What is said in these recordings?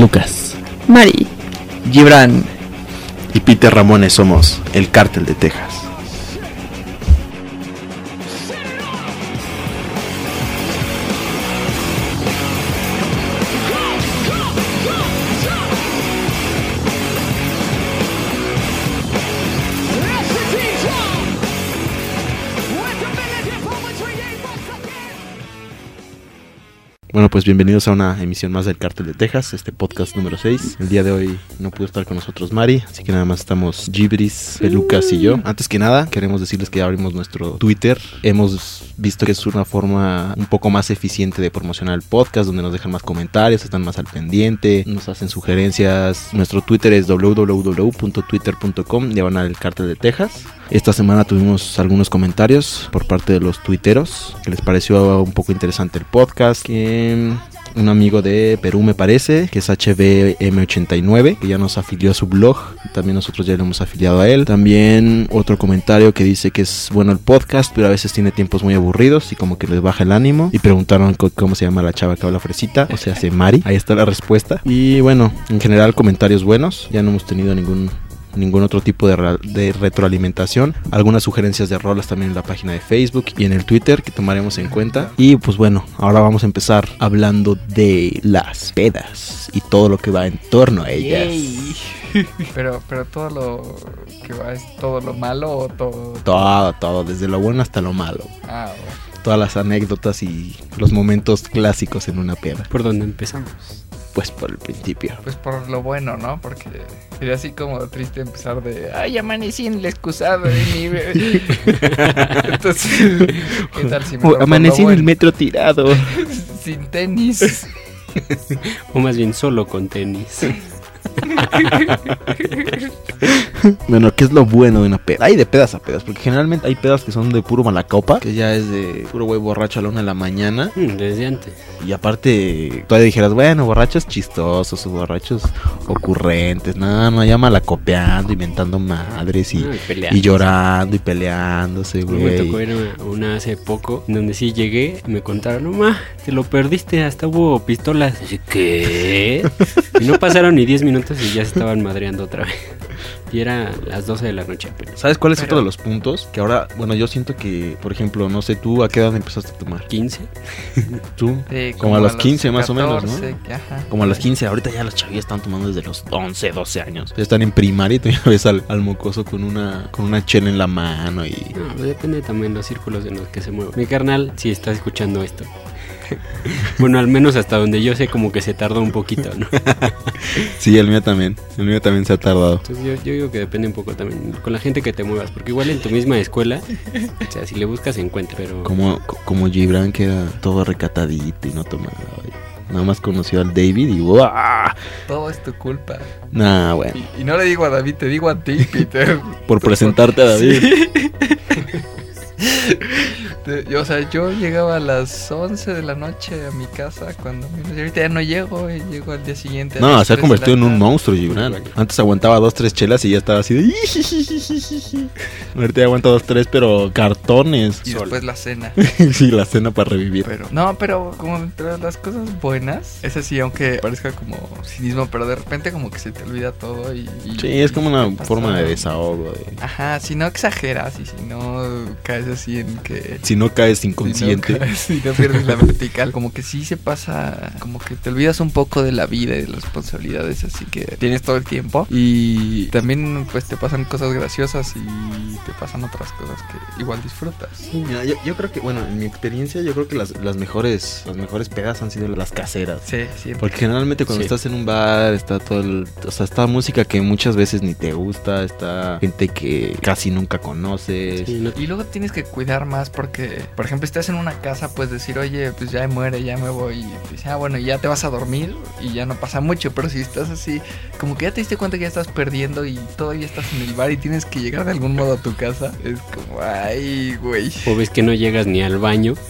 Lucas. Mari. Gibran. Y Peter Ramones somos el cártel de Texas. Bueno, pues bienvenidos a una emisión más del Cártel de Texas, este podcast número 6. El día de hoy no pudo estar con nosotros Mari, así que nada más estamos Gibris, Pelucas y yo. Antes que nada, queremos decirles que ya abrimos nuestro Twitter. Hemos visto que es una forma un poco más eficiente de promocionar el podcast, donde nos dejan más comentarios, están más al pendiente, nos hacen sugerencias. Nuestro Twitter es www.twitter.com, diagonal el Cártel de Texas. Esta semana tuvimos algunos comentarios por parte de los tuiteros que les pareció un poco interesante el podcast. Que un amigo de Perú me parece, que es HBM89, que ya nos afilió a su blog. También nosotros ya le hemos afiliado a él. También otro comentario que dice que es bueno el podcast, pero a veces tiene tiempos muy aburridos y como que les baja el ánimo. Y preguntaron cómo se llama la chava que habla fresita, o sea, se Mari. Ahí está la respuesta. Y bueno, en general comentarios buenos. Ya no hemos tenido ningún ningún otro tipo de, de, retroalimentación. Algunas sugerencias de rolas también en la página de Facebook y en el Twitter que tomaremos en cuenta. Y pues bueno, ahora vamos a empezar hablando de las pedas y todo lo que va en torno a ellas. Pero, pero todo lo que va es todo lo malo o todo. Todo, todo, desde lo bueno hasta lo malo. Ah, Todas las anécdotas y los momentos clásicos en una peda. ¿Por dónde empezamos? Pues por el principio. Pues por lo bueno, ¿no? Porque sería así como triste empezar de Ay, amanecí en el excusado de mi Entonces, ¿qué tal si me o, Amanecí en el metro tirado. Sin tenis. o más bien solo con tenis. Bueno, ¿qué es lo bueno de una peda? Hay de pedas a pedas, porque generalmente hay pedas que son de puro malacopa, que ya es de puro güey borracho a la una de la mañana. Mm, desde antes. Y aparte, todavía dijeras, bueno, borrachos chistosos, o borrachos ocurrentes, no, no, ya malacopeando, inventando madres y, No, y y llorando y peleándose, No, me tocó güey. ir a una hace poco, en donde sí llegué y me contaron, no ma, te lo perdiste, hasta hubo pistolas. Así, ¿qué? Y no pasaron ni 10 minutos y ya se estaban madreando otra vez. Y era las 12 de la noche. pero ¿Sabes cuál es Pero- otro de los puntos? Que ahora, bueno, yo siento que, por ejemplo, no sé, tú a qué edad empezaste a tomar. 15. Tú, Sí, como, a los 15 más o menos, ¿no? 14, ajá. Como a los 15, ahorita ya los chavillos están tomando desde los 11, 12 años. Ya están en primaria y tú ya ves al, al mocoso con una, con una chela en la mano y... No, depende también los círculos en los que se mueven. Mi carnal, si está escuchando esto. bueno, al menos hasta donde yo sé, como que se tardó un poquito, ¿no? Sí, el mío también. El mío también se ha tardado. Entonces yo, yo digo que depende un poco también con la gente que te muevas, porque igual en tu misma escuela, o sea, si le buscas encuentra, pero Como, co- como Gibran, que era todo recatadito y no tomaba. Nada más conoció al David y ¡guau! Todo es tu culpa. Nah, bueno. Y, y no le digo a David, te digo a ti, Peter. Por presentarte a David. Te- yo, o sea, yo llegaba a las 11 de la noche a mi casa cuando y ahorita ya no llego, y llego al día siguiente. No, se ha 3 de convertido en un monstruo, Gibran. Antes aguantaba dos, tres chelas y ya estaba así de... Ahorita ya aguanta dos, tres, pero cartones. Y después la cena. sí, la cena para revivir. Pero, no, pero como entre las cosas buenas, es así, aunque parezca como cinismo, pero de repente como que se te olvida todo y... y- Sí, es como una forma de desahogo. de- Ajá, si no exageras y si no caes así en que... Si no caes Si no, inconsciente. caes, si no pierdes la vertical, como que sí se pasa, como que te olvidas un poco de la vida y de las responsabilidades, así que tienes todo el tiempo. Y también pues te pasan cosas graciosas y te pasan otras cosas que igual disfrutas. Mira, yo, yo creo que, bueno, en mi experiencia, yo creo que las, las mejores las mejores pedas han sido las caseras. Sí, siempre. Porque generalmente cuando Sí. estás en un bar está todo el, o sea, está música que muchas veces ni te gusta, está gente que casi nunca conoces. sí, no- Y luego tienes que cuidar más porque, por ejemplo, estás en una casa, pues decir, oye, pues ya muere, ya me voy. Y te dice, ah, bueno, y ya te vas a dormir y ya no pasa mucho. Pero si estás así, como que ya te diste cuenta que ya estás perdiendo y todavía estás en el bar y tienes que llegar de algún modo a tu casa, es como, ay, güey. o ves que no llegas ni al baño.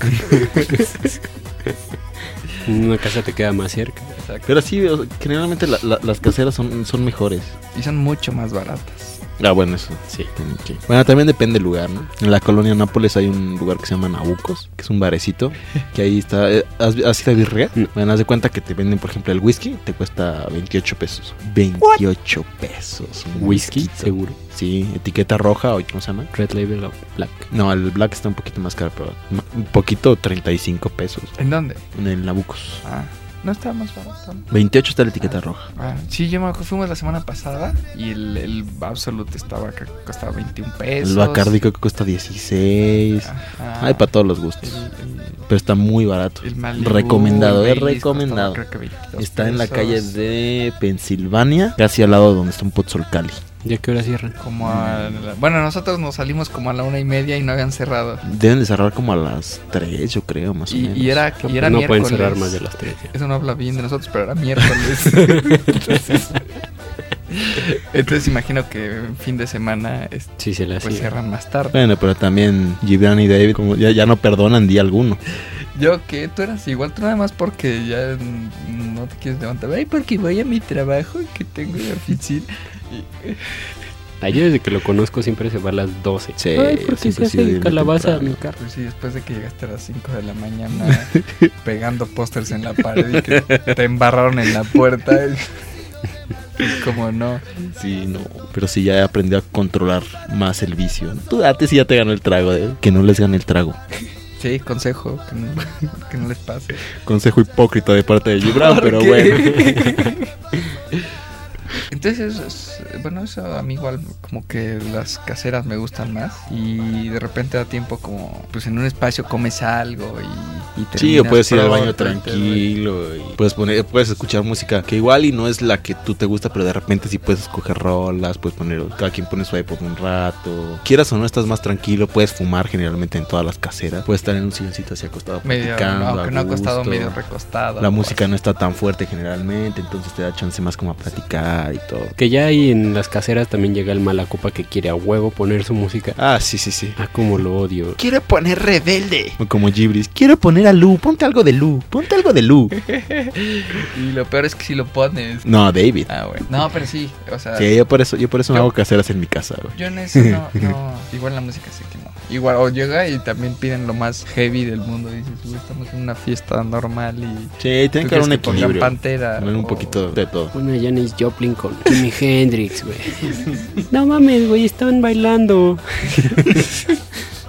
una casa te queda más cerca. Exacto. Pero sí, generalmente la- la- las caseras son, son mejores. Y son mucho más baratas. Ah, bueno, eso. Sí. Bueno, también depende del lugar, ¿no? En la colonia Nápoles hay un lugar que se llama Nabucos, que es un barecito, que ahí está... eh, ¿Has, has ido a birria? No. Bueno, haz de cuenta que te venden, por ejemplo, el whisky, te cuesta 28 pesos. 28 pesos. un Whisky, whisky. seguro. Sí, etiqueta roja o ¿cómo se llama? Red Label o Black. No, el black está un poquito más caro, pero un poquito 35 pesos ¿En dónde? en el Nabucos. Ah, no estaba más barato. 28 está la etiqueta roja. Ah, sí, yo me acuerdo, fuimos la semana pasada y el, el Absolute estaba, que costaba 21 pesos. El Bacardi que cuesta 16. Ajá. Hay para todos los gustos. El, el, Pero está muy barato. el Malibu, recomendado, es recomendado. costaba, creo que 22 Está en la calle de Pensilvania, casi al lado donde está un Pozzolcali. ¿Ya qué hora cierran? Como a la- bueno, nosotros nos salimos como a la una y media y no habían cerrado. Deben de cerrar como a las 3, yo creo, más o menos. y era, y era no miércoles. pueden cerrar más de las tres. ya. Eso no habla bien de nosotros, pero era miércoles. entonces, entonces imagino que en fin de semana este, Sí, se las pues cierran. cierran más tarde. Bueno, pero también Gibran y David como ya, ya no perdonan día alguno. Yo que tú eras igual, tú nada más porque ya no te quieres levantar. Ay, porque voy a mi trabajo que tengo en la oficina. Y- yo desde que lo conozco siempre se va a las 12. Sí, Ay, porque se hace calabaza a temprano. mi carro. Pues sí, después de que llegaste a las 5 de la mañana pegando pósters en la pared y que te embarraron en la puerta. Como no. Sí, no. Pero sí, ya aprendió a controlar más el vicio. Tú date si ya te ganó el trago, ¿eh? Que no les gane el trago. Sí, consejo, que no, que no les pase. Consejo hipócrita de parte de Gibran, ¿Por pero qué? bueno. Entonces, es- bueno, eso a mí igual como que las caseras me gustan más y de repente da tiempo como, pues en un espacio comes algo y, y Sí, o puedes ir al baño te- tranquilo y puedes poner, puedes escuchar música que igual y no es la que tú te gusta, pero de repente sí puedes escoger rolas, puedes poner, cada quien pone su iPod un rato. Quieras o no, estás más tranquilo, puedes fumar generalmente en todas las caseras, puedes estar en un silloncito así acostado Medio, platicando, aunque a no ha costado gusto. medio recostado. La o música así. no está tan fuerte generalmente, entonces te da chance más como a platicar y todo. Que ya ahí en las caseras también llega el mala copa que quiere a huevo poner su música. Ah, sí, sí, sí. Ah, como lo odio. Quiero poner rebelde. O Como Gibris, quiero poner a Lu, ponte algo de Lu, ponte algo de Lu. Y lo peor es que si lo pones. No, David. Ah, bueno. No, pero sí, o sea, Sí, yo por eso, yo por eso me Yo- hago caseras en mi casa, güey. yo en eso no, no. Igual la música sé que no. Igual, o llega y también piden lo más heavy del mundo. Dices, "Uy, estamos en una fiesta normal y. Sí, tiene ¿tú que haber un equilibrio. Pantera. Un poquito de todo. Una Janis Joplin con Jimi Hendrix, güey. No mames, güey, están bailando.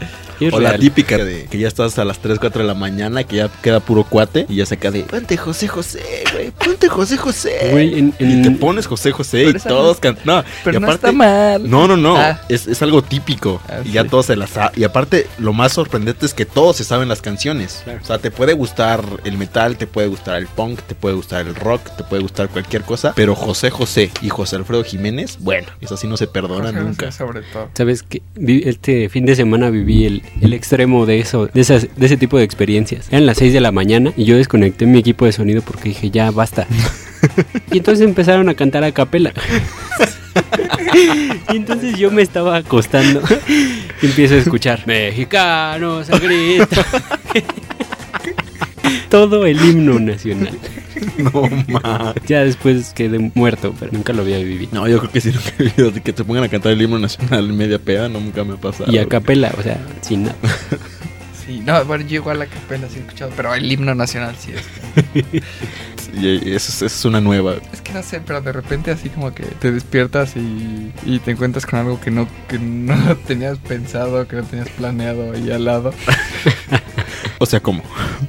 Es O la típica de que ya estás a las 3, 4 de la mañana, que ya queda puro cuate y ya se queda de ponte José José, güey, ponte José José. Güey, en- Y te pones José José Pero y todos no- cantan. No, Pero y no está mal. No, no, no. Ah. Es, es algo típico. Ah, y ya sí. todos se las Y aparte, lo más sorprendente es que todos se saben las canciones. Claro. O sea, te puede gustar el metal, te puede gustar el punk, te puede gustar el rock, te puede gustar cualquier cosa. Pero José José y José Alfredo Jiménez, bueno, eso sí no se perdona José nunca. José sobre todo. ¿Sabes qué? Vi- Este fin de semana viví el, el extremo de eso, de, esas, de ese tipo de experiencias. Eran las 6 de la mañana y yo desconecté mi equipo de sonido porque dije, ya, basta. y entonces empezaron a cantar a capela. y entonces yo me estaba acostando y empiezo a escuchar, mexicanos a grito. Todo el himno nacional. No más. Ya después quedé muerto, pero nunca lo había vivido. No, yo creo que sí nunca he vivido que te pongan a cantar el himno nacional en media peda, no, nunca me ha pasado. Y a capela, o sea, sin nada. Sí, no, bueno, yo igual la capela sí he escuchado, pero el himno nacional sí es. Y eso, es- eso es una nueva. Es que no sé, pero de repente así como que te despiertas y, y te encuentras con algo que no, que no tenías pensado, que no tenías planeado ahí al lado. O sea, ¿cómo?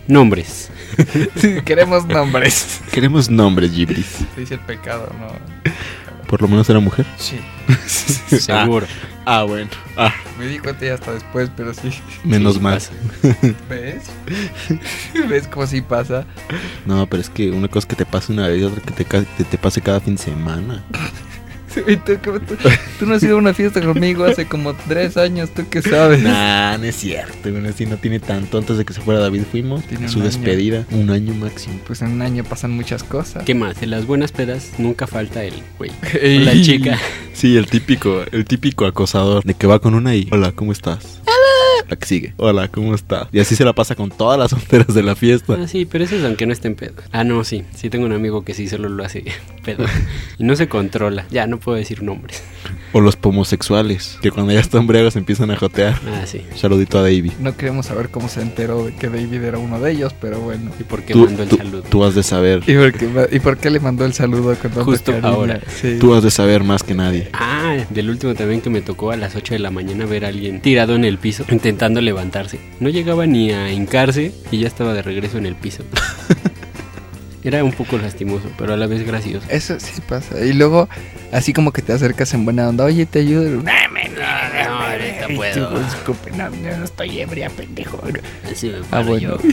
Nombres. Sí, queremos nombres. Queremos nombres, Gibris. Se dice el pecado, ¿no? Por lo menos era mujer. Sí. Seguro. Ah, bueno. Ah, Me di cuenta ya hasta después, pero sí. menos Sí, mal. pasa. ¿Ves? ¿Ves cómo sí pasa? No, pero es que una cosa que te pase una vez y otra que te, te pase cada fin de semana. ¿Y tú, cómo tú, tú no has ido a una fiesta conmigo hace como tres años, ¿tú qué sabes? Nah, no es cierto. Bueno, así no tiene tanto. Antes de que se fuera David fuimos. Tiene su un año. despedida. Un año máximo. Pues en un año pasan muchas cosas. ¿Qué más? En las buenas pedas nunca falta el güey. Ey. La chica. Sí, el típico, el típico acosador de que va con una y. Hola, ¿cómo estás? La que sigue. Hola, ¿cómo está? Y así se la pasa con todas las solteras de la fiesta. Ah, sí, pero eso es aunque no esté en pedo. Ah, no, sí. Sí tengo un amigo que sí solo lo hace pedo. Y no se controla. Ya, no puedo decir nombres. O los pomosexuales, que cuando ya están briagos empiezan a jotear. Ah, sí. Saludito a Davey. No queremos saber cómo se enteró de que David era uno de ellos, pero bueno. ¿Y por qué Tú, mandó el tú- saludo? tú has de saber. ¿Y por qué, y por qué le mandó el saludo con Justo cariño? ahora. Sí. Tú has de saber más que nadie. Ah, del último también que me tocó a las 8 de la mañana ver a alguien tirado en el piso intentando levantarse. No llegaba ni a hincarse y ya estaba de regreso en el piso. Era un poco lastimoso, pero a la vez gracioso. Eso sí pasa. Y luego, así como que te acercas en buena onda, oye, te ayudo. No, no, ahorita Ay, puedo. tú, disculpe, no, no, no estoy ebria, pendejo. Así me Ah, bueno. yo.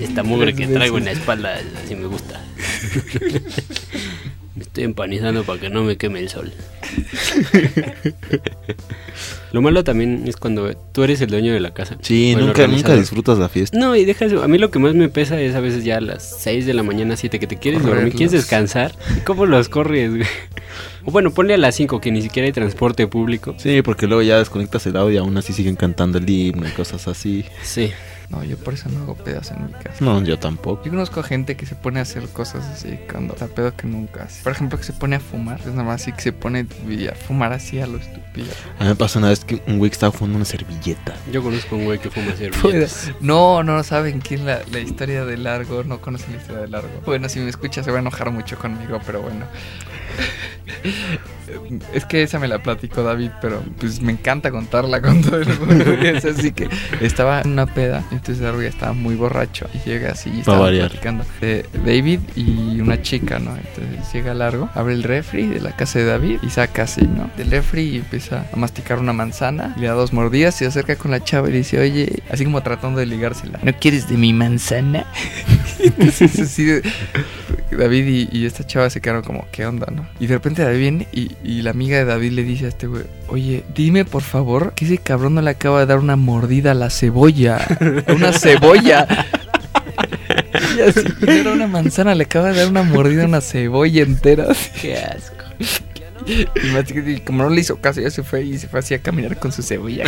Esta mugre que traigo en la espalda, así me gusta. Estoy empanizando para que no me queme el sol. Lo malo también es cuando tú eres el dueño de la casa. Sí, nunca, disfrutas la fiesta. No, y deja eso. A mí lo que más me pesa es a veces ya a las 6 de la mañana, 7, que te quieres dormir, quieres descansar. ¿Y ¿Cómo los corres, güey? O bueno, ponle a las 5 que ni siquiera hay transporte público. Sí, porque luego ya desconectas el audio y aún así siguen cantando el himno y cosas así. Sí. No, yo por eso no hago pedas en mi casa. No, yo tampoco. Yo conozco gente que se pone a hacer cosas así cuando está pedo que nunca hace. Por ejemplo, que se pone a fumar. Es nada más así que se pone a fumar así a lo estúpido. A mí me pasó una vez que un güey que estaba fumando una servilleta. Yo conozco un güey que fuma Pues, servilletas. No, no saben quién la, la historia de Largo, no conocen la historia de Largo. Bueno, si me escucha se va a enojar mucho conmigo, pero bueno. Es que esa me la platicó David, pero pues me encanta contarla con todo el mundo. Es así que estaba en una peda, entonces ya estaba muy borracho y llega así y estaba platicando de David y una chica, ¿no? Entonces llega Largo, abre el refri de la casa de David y saca así, ¿no? Del refri y empieza a masticar una manzana, y le da dos mordidas y se acerca con la chava y le dice, oye, así como tratando de ligársela, ¿no quieres de mi manzana? Entonces así David y, y esta chava se quedaron como, ¿qué onda, no? Y de repente David viene y, y la amiga de David le dice a este güey, oye, dime por favor que ese cabrón no le acaba de dar una mordida a la cebolla. A una cebolla. Y así, era una manzana, le acaba de dar una mordida a una cebolla entera. Qué asco. Y más que- y como no le hizo caso, ya se fue y se fue así a caminar con su cebolla.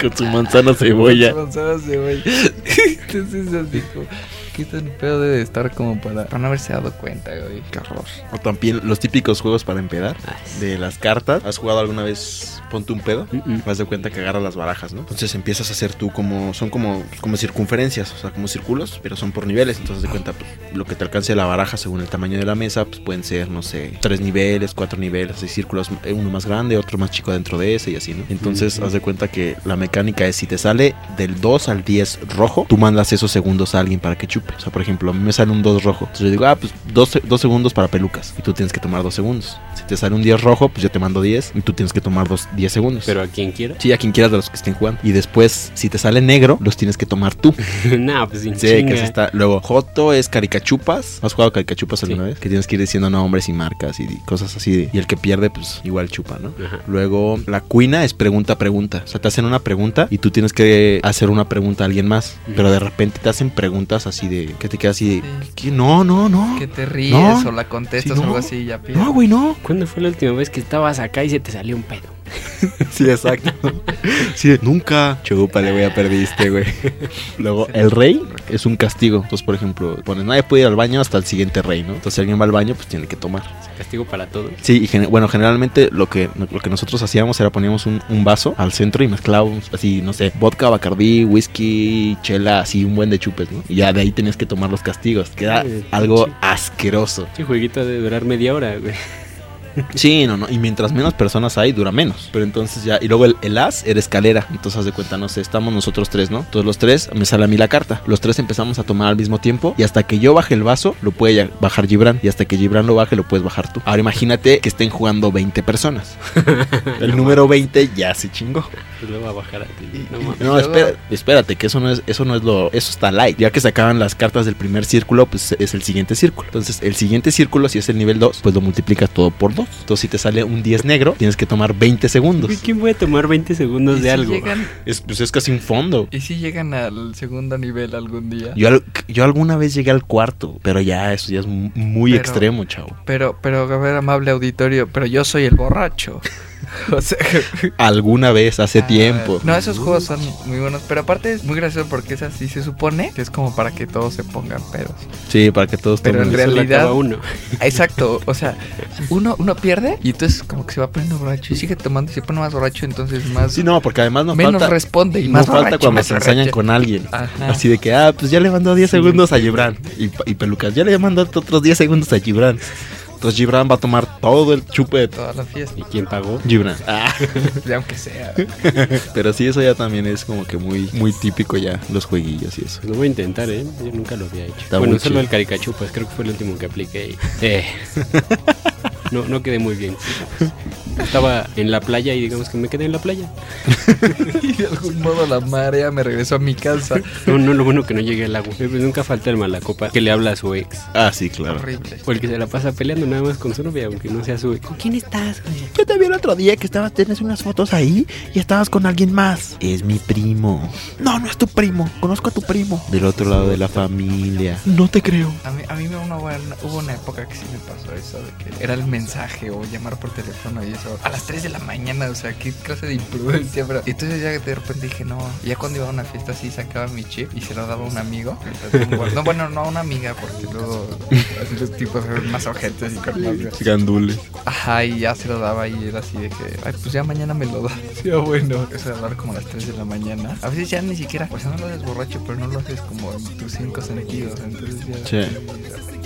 Con su manzana cebolla. Con su manzana cebolla. Entonces así como, ¿qué tan pedo debe de estar como para, para no haberse dado cuenta, güey? Qué horror. O también los típicos juegos para empedar. Ay, De las cartas. ¿Has jugado alguna vez Ponte un pedo? Mm, mm. Vas de cuenta que agarras las barajas, ¿no? Entonces empiezas a hacer tú como... Son como, como circunferencias, o sea, como círculos, pero son por niveles. Entonces de cuenta, pues, lo que te alcance la baraja según el tamaño de la mesa, pues pueden ser, no sé, tres niveles, cuatro niveles, así círculos, uno más grande, otro más chico dentro de ese y así, ¿no? Entonces Ujú. haz de cuenta que la mecánica es si te sale del 2 al 10 rojo, tú mandas esos segundos a alguien para que chupe. O sea, por ejemplo, a mí me sale un 2 rojo. Entonces yo digo, ah, pues dos, se- dos segundos para pelucas. Y tú tienes que tomar dos segundos. Si te sale un 10 rojo, pues yo te mando 10 y tú tienes que tomar dos, 10 segundos. Pero a quien quiera. Sí, a quien quieras de los que estén jugando. Y después, si te sale negro, los tienes que tomar tú. nah, pues sin Sí, chinga. que está. Luego, Joto es caricachupas. ¿Has jugado caricachupas alguna Sí. vez? Que tienes que ir diciendo nombres y marcas y cosas así. Y el que pierde, pues igual chupa, ¿no? Ajá. Luego, la cuina es pregunta a pregunta. O sea, te hacen una pregunta y tú tienes que hacer una pregunta a alguien más. Pero de repente te hacen preguntas así de. Que te quedas así de. Sí. ¿qué? No, no, no. Que te ríes No. o la contestas Sí, o no. algo así y ya pierdes. No, güey, no. ¿Cuándo fue la última vez que estabas acá y se te salió un pedo? Sí, exacto. Sí, nunca. Chupa, le voy a perdiste, güey. Luego, el rey es un castigo. Entonces, por ejemplo, pones, nadie puede ir al baño hasta el siguiente rey, ¿no? Entonces, si alguien va al baño, pues tiene que tomar. Castigo para todos. Sí, y gen- bueno, generalmente lo que, lo que nosotros hacíamos era poníamos un, un vaso al centro y mezclábamos así, no sé, vodka, bacardí, whisky, chela, así un buen de chupes, ¿no? Y ya de ahí tenías que tomar los castigos. que era Eh, algo asqueroso. Este jueguito de durar media hora, güey. Sí, no, no. Y mientras menos personas hay, dura menos. Pero entonces ya. Y luego el, el as era escalera. Entonces haz de cuenta, no sé, estamos nosotros tres, ¿no? Todos los tres, me sale a mí la carta. Los tres empezamos a tomar al mismo tiempo. Y hasta que yo baje el vaso, lo puede bajar Gibran. Y hasta que Gibran lo baje, lo puedes bajar tú. Ahora imagínate que estén jugando 20 personas. el número 20 ya se chingó. Lo va a bajar a ti. No. No, espera- espérate, que eso no es, eso no es lo, eso está light. Ya que se acaban las cartas del primer círculo, pues es el siguiente círculo. Entonces, el siguiente círculo, si es el nivel 2, pues lo multiplicas todo por 2. Entonces, si te sale un 10 negro, tienes que tomar 20 segundos. Güey, ¿Quién puede tomar 20 segundos ¿Y de si algo? Llegan, Es, pues es casi un fondo. ¿Y si llegan al segundo nivel algún día? Yo, yo alguna vez llegué al cuarto, pero ya eso ya es mu- muy Pero- extremo, chavo. Pero, pero, a ver, amable auditorio, pero yo soy el borracho. O sea, Alguna vez, hace ah, tiempo. No, esos juegos son muy buenos. Pero aparte es muy gracioso porque es así. Se supone que es como para que todos se pongan pedos. Sí, para que todos Pero tomen en realidad- uno. Exacto. O sea, uno, uno pierde y entonces como que se va poniendo borracho y sigue tomando y se pone más borracho. Entonces más. Sí, no, porque además nos menos falta, responde y no más falta borracho, cuando más se ensañan borracho. con alguien. Ajá. Así de que, ah, pues ya le mandó 10 Sí. segundos a Gibran. Y, y Pelucas, ya le mandó otros 10 segundos a Gibran. Entonces Gibran va a tomar todo el chupe de Toda la fiesta. ¿Y quién pagó? Gibran. Ah. Ya aunque sea. Pero sí, eso ya también es como que muy, muy típico ya, los jueguillos y eso. Pues lo voy a intentar, ¿eh? Yo nunca lo había hecho. Está bueno, solo chido. el caricachupas, creo que fue el último que apliqué. y- Eh. No, no quedé muy bien. Estaba en la playa y digamos que me quedé en la playa. y de algún modo la marea me regresó a mi casa. No, no, lo bueno que no llegué al agua. Eh, Pues nunca falta el malacopa que le habla a su ex. Ah, sí, claro. Horrible. O el que se la pasa peleando nada más con su novia, aunque no sea su ex. ¿Con quién estás, güey? Yo te vi el otro día que estabas, tienes unas fotos ahí y estabas con alguien más. Es mi primo. No, no es tu primo. Conozco a tu primo. Del otro lado de la familia. No te creo. A mí, a mí me una buena- hubo una época que sí me pasó eso de que era el mensaje o llamar por teléfono y eso a las 3 de la mañana, o sea, qué clase de imprudencia, pero y entonces ya de repente dije, no, ya cuando iba a una fiesta así sacaba mi chip y se lo daba a un amigo. No, bueno, no a una amiga porque luego así los tipos eran más ojetes y con más- Gandule. Ajá, y ya se lo daba y era así de que, ay, pues ya mañana me lo da. Sí, bueno. O sea, hablar como a las 3 de la mañana. A veces ya ni siquiera, pues no lo haces borracho, pero no lo haces como en tus cinco sentidos. Entonces ya. Sí.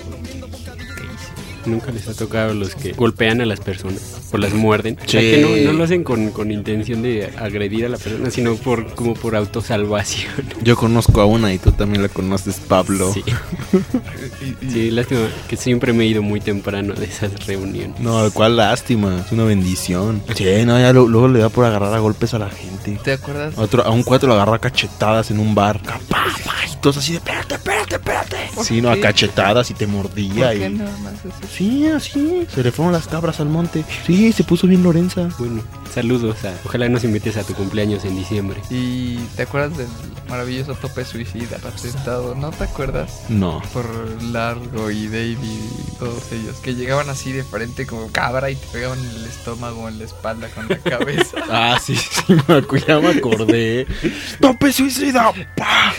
Nunca les ha tocado a los que golpean a las personas o las muerden. O sea, Sí. que no, no lo hacen con, con intención de agredir a la persona, sino por como por autosalvación. Yo conozco a una y tú también la conoces, Pablo. Sí. Sí, lástima que siempre me he ido muy temprano de esas reuniones. No, cuál lástima. Es una bendición. Sí, no, ya lo- luego le da por agarrar a golpes a la gente. ¿Te acuerdas? A, otro, a un cuatro lo agarra a cachetadas en un bar. Y todos así de, espérate, espérate, espérate. ¿Por Sí, no, a cachetadas y te mordía. ¿Por qué Y... no más eso? Sí, así. Se le fueron las cabras al monte. Sí, se puso bien Lorenza. Bueno, saludos. A, ojalá nos invites a tu cumpleaños en diciembre. ¿Y te acuerdas del maravilloso tope suicida atentado? ¿No te acuerdas? No. Por Largo y David y todos ellos. Que llegaban así de frente como cabra y te pegaban en el estómago, en la espalda, con la cabeza. Ah, sí, sí, ya me acordé. ¡Tope suicida! ¡Pah!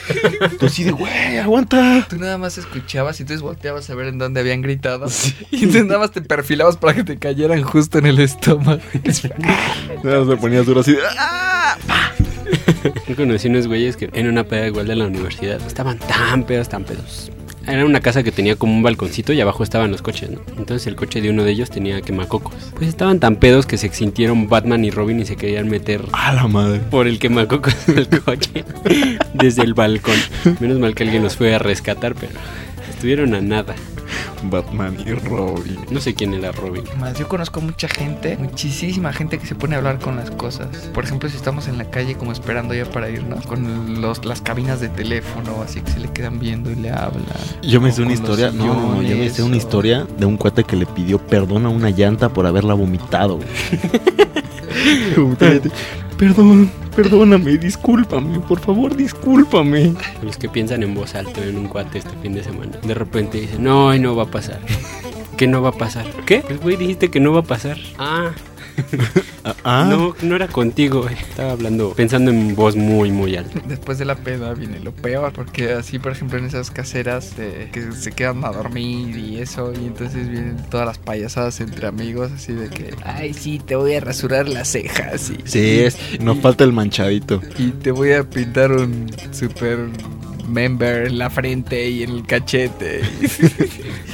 Tú así de, güey, aguanta. Tú nada más escuchabas y entonces volteabas a ver en dónde habían gritado. Y entonces nada más te perfilabas para que te cayeran justo en el estómago. Nada más me ponías duro así de, ¡ah! Yo conocí unos güeyes que en una peda igual de la universidad estaban tan pedos, tan pedos. Era una casa que tenía como un balconcito y abajo estaban los coches, ¿no? Entonces el coche de uno de ellos tenía quemacocos. Pues estaban tan pedos que se exintieron Batman y Robin y se querían meter ¡A la madre! por el quemacocos del coche desde el balcón. Menos mal que alguien los fue a rescatar, pero estuvieron a nada. Batman y Robin. No sé quién era Robin. Más, yo conozco mucha gente, muchísima gente que se pone a hablar con las cosas. Por ejemplo, si estamos en la calle como esperando ya para irnos, con los, las cabinas de teléfono, así que se le quedan viendo y le hablan. Yo me sé una historia, no, no, no, yo me sillones, sé una historia de un cuate que le pidió perdón a una llanta por haberla vomitado. Perdón, perdóname, discúlpame, por favor, discúlpame. Los que piensan en voz alta en un cuate este fin de semana. De repente dicen, no, no va a pasar. ¿Qué no va a pasar? ¿Qué? Pues güey, dijiste que no va a pasar. Ah, Ah, no, no era contigo. Estaba hablando, pensando en voz muy, muy alta. Después de la peda viene lo peor, porque así, por ejemplo, en esas caseras de, que se quedan a dormir y eso, y entonces vienen todas las payasadas entre amigos, así de que, ay, sí, te voy a rasurar las cejas y, Sí, es, nos falta el manchadito. y te voy a pintar un super member en la frente y en el cachete.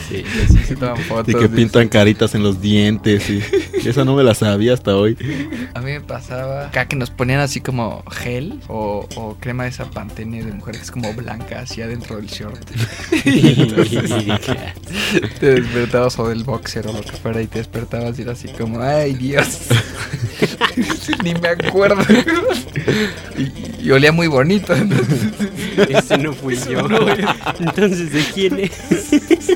Sí. Y así se toman fotos. De que pintan caritas en los dientes y esa no me la sabía hasta hoy. A mí me pasaba acá que nos ponían así como gel o, o crema de esa pantene de mujer que es como blanca así adentro del short. y entonces te despertabas o del boxer o lo que fuera y te despertabas y era así como, ay Dios. Ni me acuerdo. y, y olía muy bonito. entonces, Ese no fui yo. Entonces, ¿de quién es?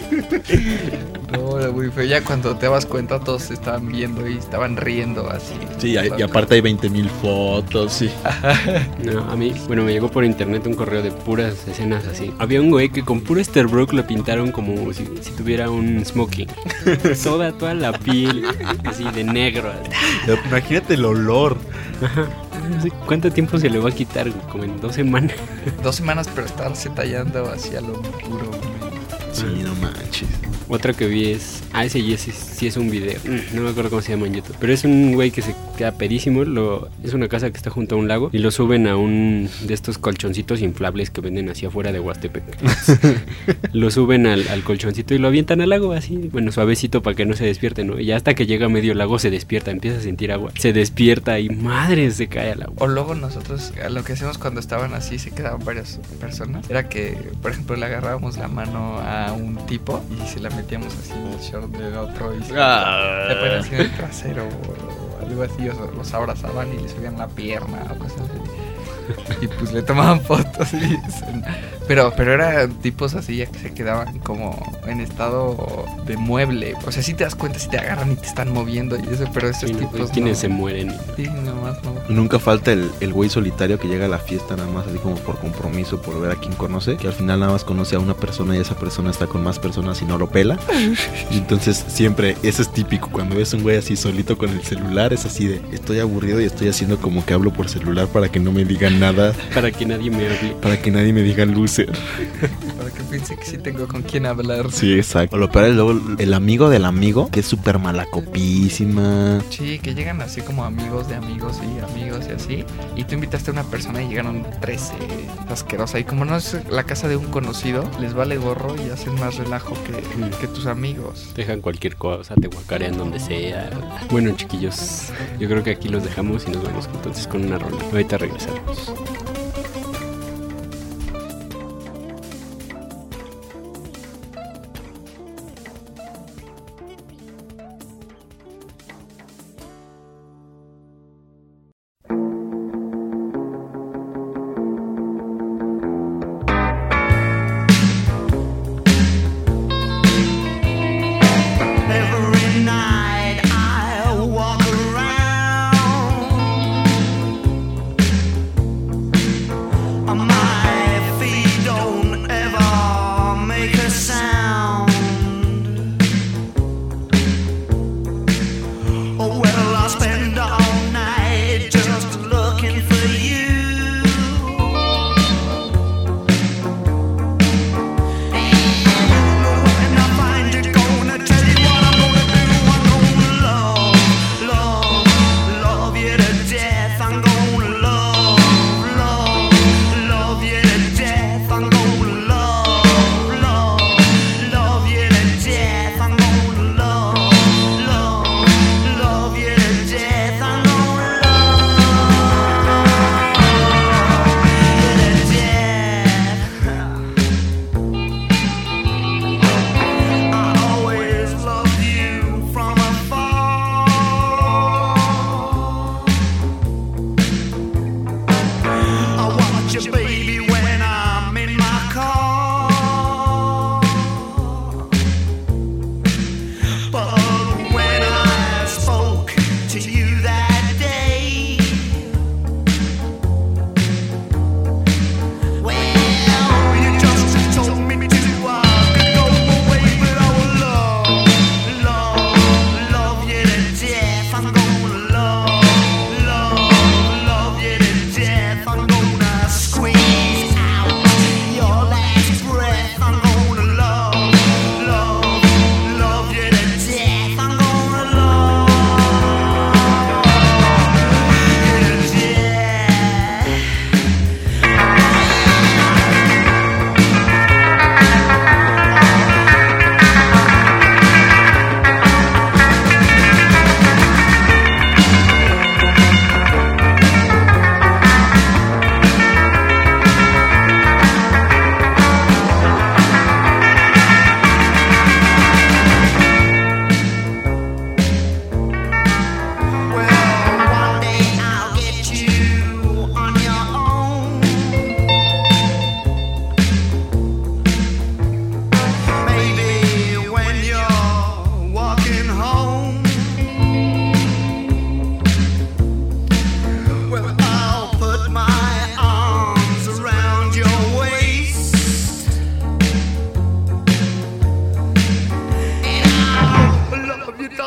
no, Era muy feo. Ya cuando te das cuenta, todos se estaban viendo y estaban riendo así. Sí, y, y aparte hay 20 mil fotos, sí. No, a mí, bueno, me llegó por internet un correo de puras escenas así. Había un güey que con puro Esterbrook lo pintaron como si, si tuviera un smoking. toda, toda la piel así de negro. Imagínate el olor. Ajá. No sé ¿Cuánto tiempo se le va a quitar? Como en dos semanas. Dos semanas, pero estarse tallando hacia lo puro. Sí, no manches. Otra que vi es. Ah, ese sí, sí es un video. Mm, No me acuerdo cómo se llama en YouTube. Pero es un güey que se queda pedísimo. Lo, es una casa que está junto a un lago. Y lo suben a un de estos colchoncitos inflables que venden así afuera de Huastepec. lo suben al, al colchoncito y lo avientan al lago así. Bueno, suavecito para que no se despierte, ¿no? Y hasta que llega a medio lago se despierta. Empieza a sentir agua. Se despierta y madre se cae al agua. O luego nosotros, lo que hacíamos cuando estaban así, se quedaban varias personas, era que, por ejemplo, le agarrábamos la mano a un tipo y se la metíamos así en el short del otro y se Ah. ponían así en el trasero o, algo así, o los abrazaban y le subían la pierna o cosas así. Y pues le tomaban fotos y pero, pero eran tipos así ya que se quedaban como en estado de mueble. O sea, si te das cuenta si te agarran y te están moviendo y eso, pero esos Y no, tipos quienes no. se mueren. Sí, nomás no. Nunca falta el, el güey solitario que llega a la fiesta nada más así como por compromiso, por ver a quien conoce, que al final nada más conoce a una persona y esa persona está con más personas y no lo pela. Y entonces siempre, eso es típico, cuando ves un güey así solito con el celular, es así de, estoy aburrido y estoy haciendo como que hablo por celular para que no me digan nada, Para que nadie me hable. para que nadie me diga loser. Piense que sí tengo con quién hablar. Sí, exacto. O lo peor es luego el amigo del amigo, que es súper malacopísima. Sí, que llegan así como amigos de amigos y amigos y así. Y tú invitaste a una persona y llegaron 13 asquerosa. Y como no es la casa de un conocido, les vale gorro y hacen más relajo que, Mm. que tus amigos. Dejan cualquier cosa, te guacarean donde sea. Bueno, chiquillos, yo creo que aquí los dejamos y nos vemos entonces con una rola. Ahorita regresamos.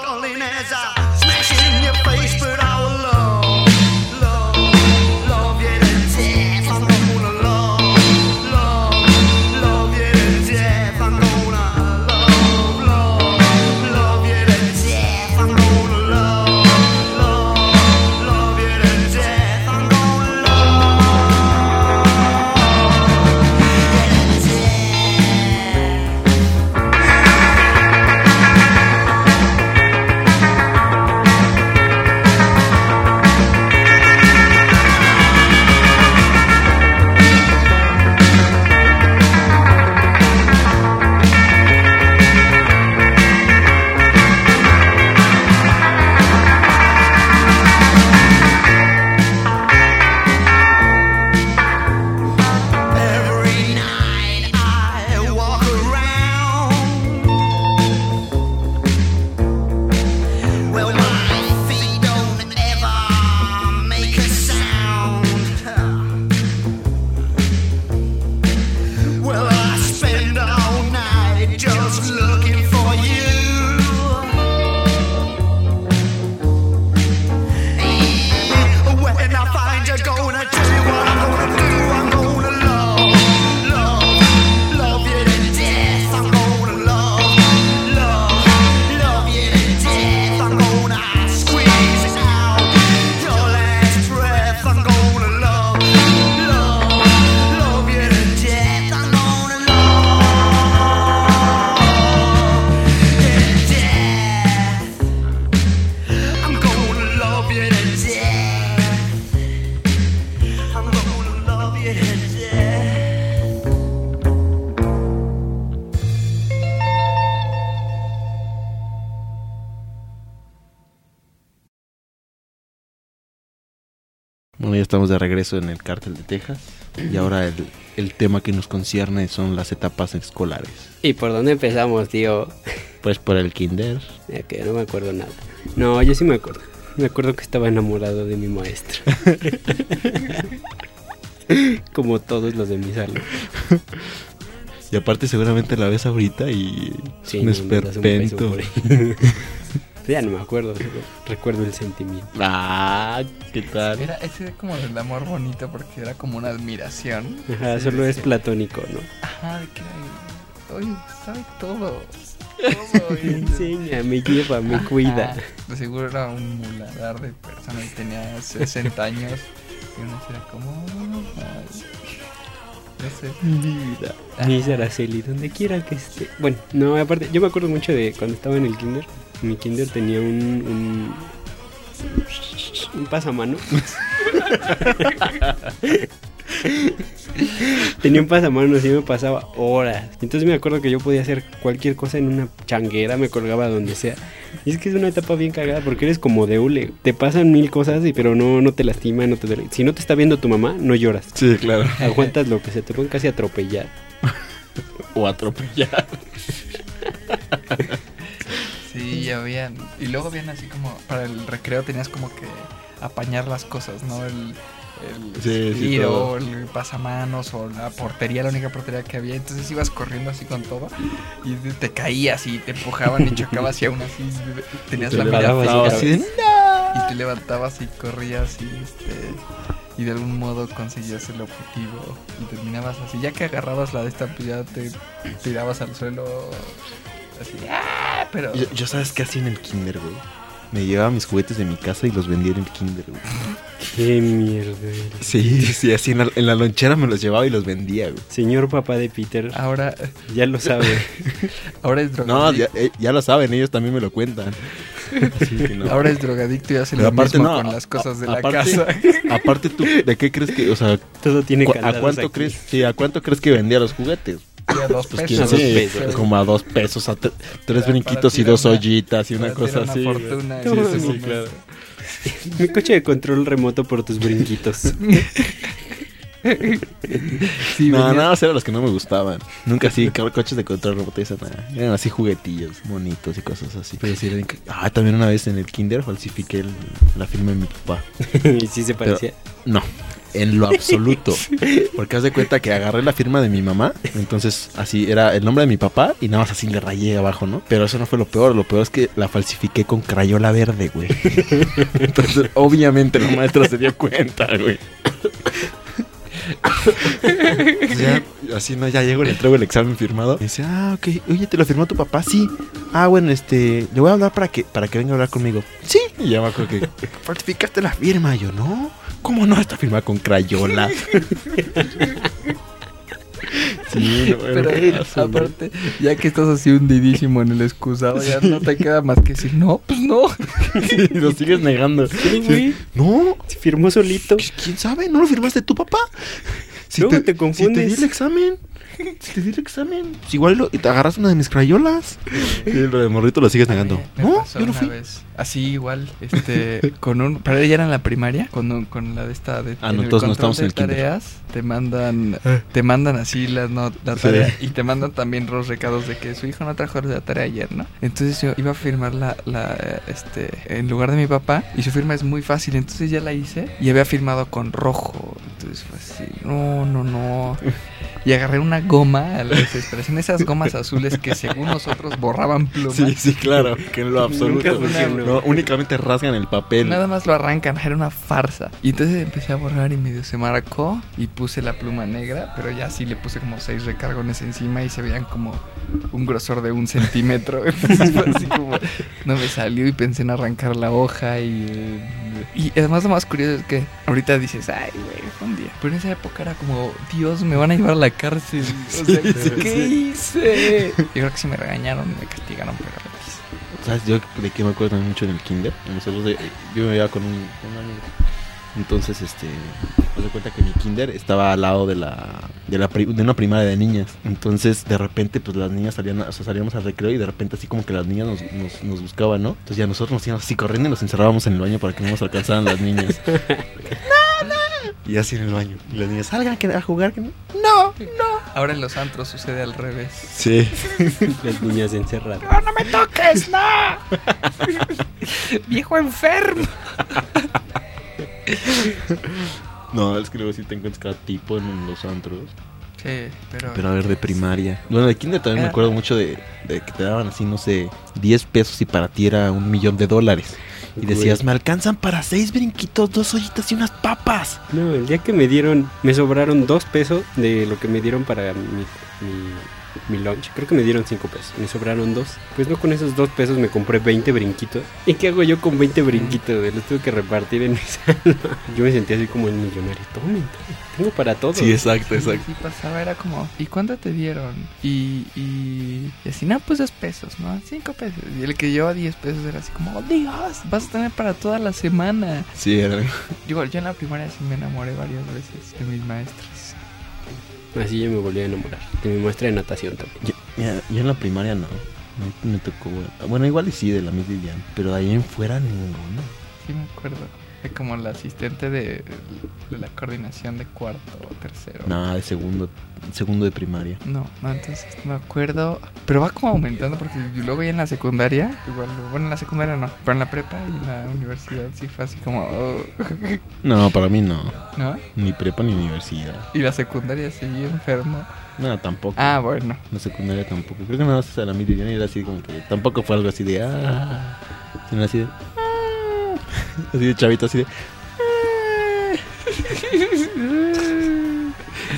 calling as I smash in your face, but I Bueno, ya estamos de regreso en el cártel de Texas. Y ahora el, el tema que nos concierne son las etapas escolares. ¿Y por dónde empezamos, tío? Pues por el kinder. Ya que no me acuerdo nada. No, yo sí me acuerdo. Me acuerdo que estaba enamorado de mi maestra. Como todos los de mi salón. Y aparte seguramente la ves ahorita y Sí, das un esperpento. ya no me acuerdo, recuerdo el sentimiento. Ah, ¿qué tal? Era ese como del amor bonito porque era como una admiración. Ajá, Sí, solo es platónico, ¿no? Ajá, de que oye, sabe todo. Todo. Me enseña, me lleva, me cuida. De seguro era un muladar de persona y tenía 60 años. Y uno era como. ay, No sé. Mi vida. Miss Araceli, donde quiera que esté. Bueno, no, aparte, yo me acuerdo mucho de cuando estaba en el kinder. Mi kinder tenía un. un, un pasamano. tenía un pasamano, así me pasaba horas. Entonces me acuerdo que yo podía hacer cualquier cosa en una changuera, me colgaba donde sea. Y es que es una etapa bien cagada porque eres como de hule. Te pasan mil cosas, y- pero no, no te lastima, no te duele. Si no te está viendo tu mamá, no lloras. Sí, claro. Aguantas lo que se te pueden casi atropellar. O atropellar. Sí, ya habían. Y luego habían así como. Para el recreo tenías como que apañar las cosas, ¿no? El. El Sí, tiro, el pasamanos o la portería, la única portería que había. Entonces ibas corriendo así con todo y te- caías y te empujaban y chocabas y aún así tenías Te la mirada así, y te levantabas y corrías y este y de algún modo conseguías el objetivo y terminabas así ya que agarrabas la de esta pues ya te tirabas al suelo así ¡ah! pero Yo, yo sabes qué hacía en el kinder, güey. Me llevaba mis juguetes de mi casa y los vendía en el kinder, güey. Qué mierda. Sí, sí, así en la, en la lonchera me los llevaba y los vendía, güey. Señor papá de Peter, ahora ya lo sabe. ahora es No, drogadicto ya, eh, ya lo saben, ellos también me lo cuentan. Así que no. ahora es drogadicto y hace Pero lo aparte mismo no, con a- las cosas de a- la aparte- casa Aparte tú, ¿de qué crees que, o sea, Todo tiene a cuánto aquí. crees, sí, a cuánto crees que vendía los juguetes? Y a dos Pues pesos pesos. como a dos pesos, a tre- tres brinquitos y dos una- ollitas y una cosa así. una güey. fortuna Sí, claro. Mi coche de control remoto por tus brinquitos. Sí, no, venía- nada más eran los que no me gustaban. Nunca así, co- coches de control remoto, esa nada. Eran así juguetillos, bonitos y cosas así. Pero sí, eran que- ah, también una vez en el kinder falsifiqué el- la firma de mi papá. y sí se parecía. No, en lo absoluto. Porque haz de cuenta que agarré la firma de mi mamá. Entonces, así era el nombre de mi papá y nada más así le rayé abajo, ¿no? Pero eso no fue lo peor. Lo peor es que la falsifiqué con crayola verde, güey. Entonces, obviamente la maestra se dio cuenta, güey. Ya, así no, ya llego, le traigo el examen firmado. Y dice, ah, ok. Oye, ¿te lo firmó tu papá? Sí. Ah, bueno, este, le voy a hablar para que, para que venga a hablar conmigo. Sí. Y ya me acuerdo que, falsificaste la firma. Yo, no. ¿Cómo no? Está firmada con crayola. sí, no, Pero caso, aparte, ya que estás así hundidísimo en el excusado, ya no te queda más que decir, no, pues no. Sí, lo sigues negando. Sí, güey. No, Se firmó solito. pues, ¿quién sabe? ¿No lo firmaste tu papá? Luego te Si confundes. te di el examen. Si te di el examen. Pues igual lo- y te agarras una de mis crayolas. Y lo de morrito lo sigues negando. Me No, pasó yo no una fui. vez. Así igual, este, con un, pero ella era en la primaria, con, un- con la de esta de Ah, en no, el entonces no control estamos en de el kinder. tareas, te mandan, te mandan así la, no- la Sí. tarea y te mandan también los recados de que su hijo no trajo la tarea ayer, ¿no? Entonces yo iba a firmar la, la, eh, este, en lugar de mi papá y su firma es muy fácil, entonces ya la hice y había firmado con rojo, entonces entonces fue así, no, no, no. Y agarré una goma a la desesperación, esas gomas azules que según nosotros borraban plumas. Sí, sí, claro, que en lo absoluto. No, únicamente rasgan el papel. Nada más lo arrancan, era una farsa. Y entonces empecé a borrar y medio se marcó y puse la pluma negra, pero ya sí le puse como seis recargones encima y se veían como un grosor de un centímetro. Entonces fue así como, no me salió y pensé en arrancar la hoja y... eh, Y además lo más curioso es que ahorita dices, ay, güey, fue un día. Pero en esa época era como, Dios, me van a llevar a la cárcel. O sea, Sí, ¿qué sí. hice? Yo creo que sí me regañaron, me castigaron, pero lo hice. ¿Sabes? Yo de que me acuerdo también mucho en el kinder. Nosotros de- yo me iba con un, con un amigo. Entonces, este, me doy cuenta que mi kinder estaba al lado de la, de la de una primaria de niñas. Entonces, de repente, pues las niñas salían, o sea, salíamos al recreo y de repente así como que las niñas nos, nos, nos buscaban, ¿no? Entonces ya nosotros nos íbamos así corriendo y nos encerrábamos en el baño para que no nos alcanzaran las niñas. no, no. Y así en el baño. Y las niñas, salgan a jugar. Que no. no, no. Ahora en los antros sucede al revés. Sí. Las niñas encerradas. ¡No me toques, no! ¡Viejo enfermo! No, es que luego sí te encuentras cada tipo en los antros. Sí, pero... Pero a ver, de primaria. Bueno, de kinder también me acuerdo mucho de, de que te daban así, no sé, 10 pesos y para ti era un millón de dólares. Y decías, me alcanzan para seis brinquitos, dos ollitas y unas papas. No, el día que me dieron, me sobraron dos pesos de lo que me dieron para mi, mi, mi lunch. Creo que me dieron cinco pesos. Me sobraron dos. Pues no, con esos dos pesos me compré 20 brinquitos. ¿Y qué hago yo con 20 brinquitos? Los tuve que repartir en mi salón. Yo me sentía así como el millonario. Tomen. Tengo para todo. exacto, Sí, sí pasaba, era como, ¿y cuánto te dieron? Y, y, y así, no, pues dos pesos, ¿no? Cinco pesos. Y el que lleva 10 pesos era así como, oh, Dios, vas a tener para toda la semana. Sí, era. Yo, yo en la primaria sí me enamoré varias veces de mis maestros. Así yo me volví a enamorar. De mi maestra de natación también. Yo, mira, yo en la primaria no. No me tocó. Bueno, igual y sí, de la Miss Vivian. Pero de ahí en fuera ninguno. Sí me acuerdo. Como la asistente de, de la coordinación de cuarto o tercero. Nada, de segundo, segundo de primaria. No, no, entonces no me acuerdo. Pero va como aumentando porque luego ya en la secundaria, igual, bueno, en la secundaria no, pero en la prepa y en la universidad sí fue así como, oh, No, para mí no. ¿no? Ni prepa ni universidad. Y la secundaria seguí enfermo. No, tampoco. Ah, bueno. La secundaria tampoco. Creo que nada más a la y era así como que. Tampoco fue algo así de. Ah. Sino así de. Así de chavito, así de.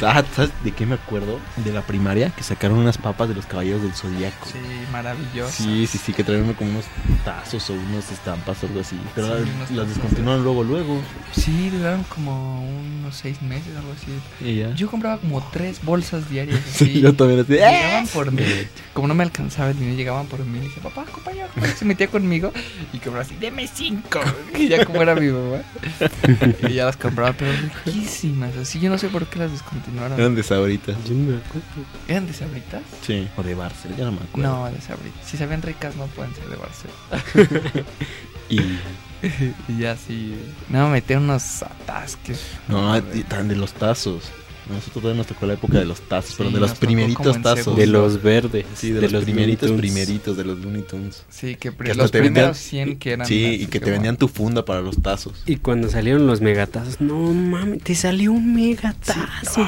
Ah, ¿sabes de qué me acuerdo? De la primaria, que sacaron unas papas de los caballeros del zodiaco. Sí, maravilloso. Sí, sí, sí, que traían como unos tazos o unos estampas o algo así. Pero Sí, las- las descontinuaron luego, luego. Sí, duraron como unos seis meses, algo así. Y ya. Yo compraba como tres bolsas diarias. Así. Sí, yo también así. ¡eh! Llegaban por mí. Como no me alcanzaba el dinero, llegaban por mí y dice, papá, compañero, se metía conmigo y compraba así, deme cinco. Y ya como era mi mamá. Y ya las compraba, pero riquísimas. Así yo no sé por qué las descontinuaron. Eran de sabritas. Yo no me acuerdo. ¿Eran de sabritas? Sí. O de Barcel, ya no me acuerdo. No, de sabritas. Si sabían ricas, no pueden ser de Barcelona. Y. y ya sí. No, me metí unos atasques. No, tan de los tazos. Nosotros todavía nos tocó la época de los tazos, Sí, pero de los primeritos tazos. segundo. De los verdes. Sí, de, los, primeritos, Looney Tunes. primeritos, de los Looney Tunes. Sí, que, Que los te vendían- primeros 100 que eran. Sí, y que te como- vendían tu funda para los tazos. Y cuando salieron los megatazos, no mames, te salió un megatazo.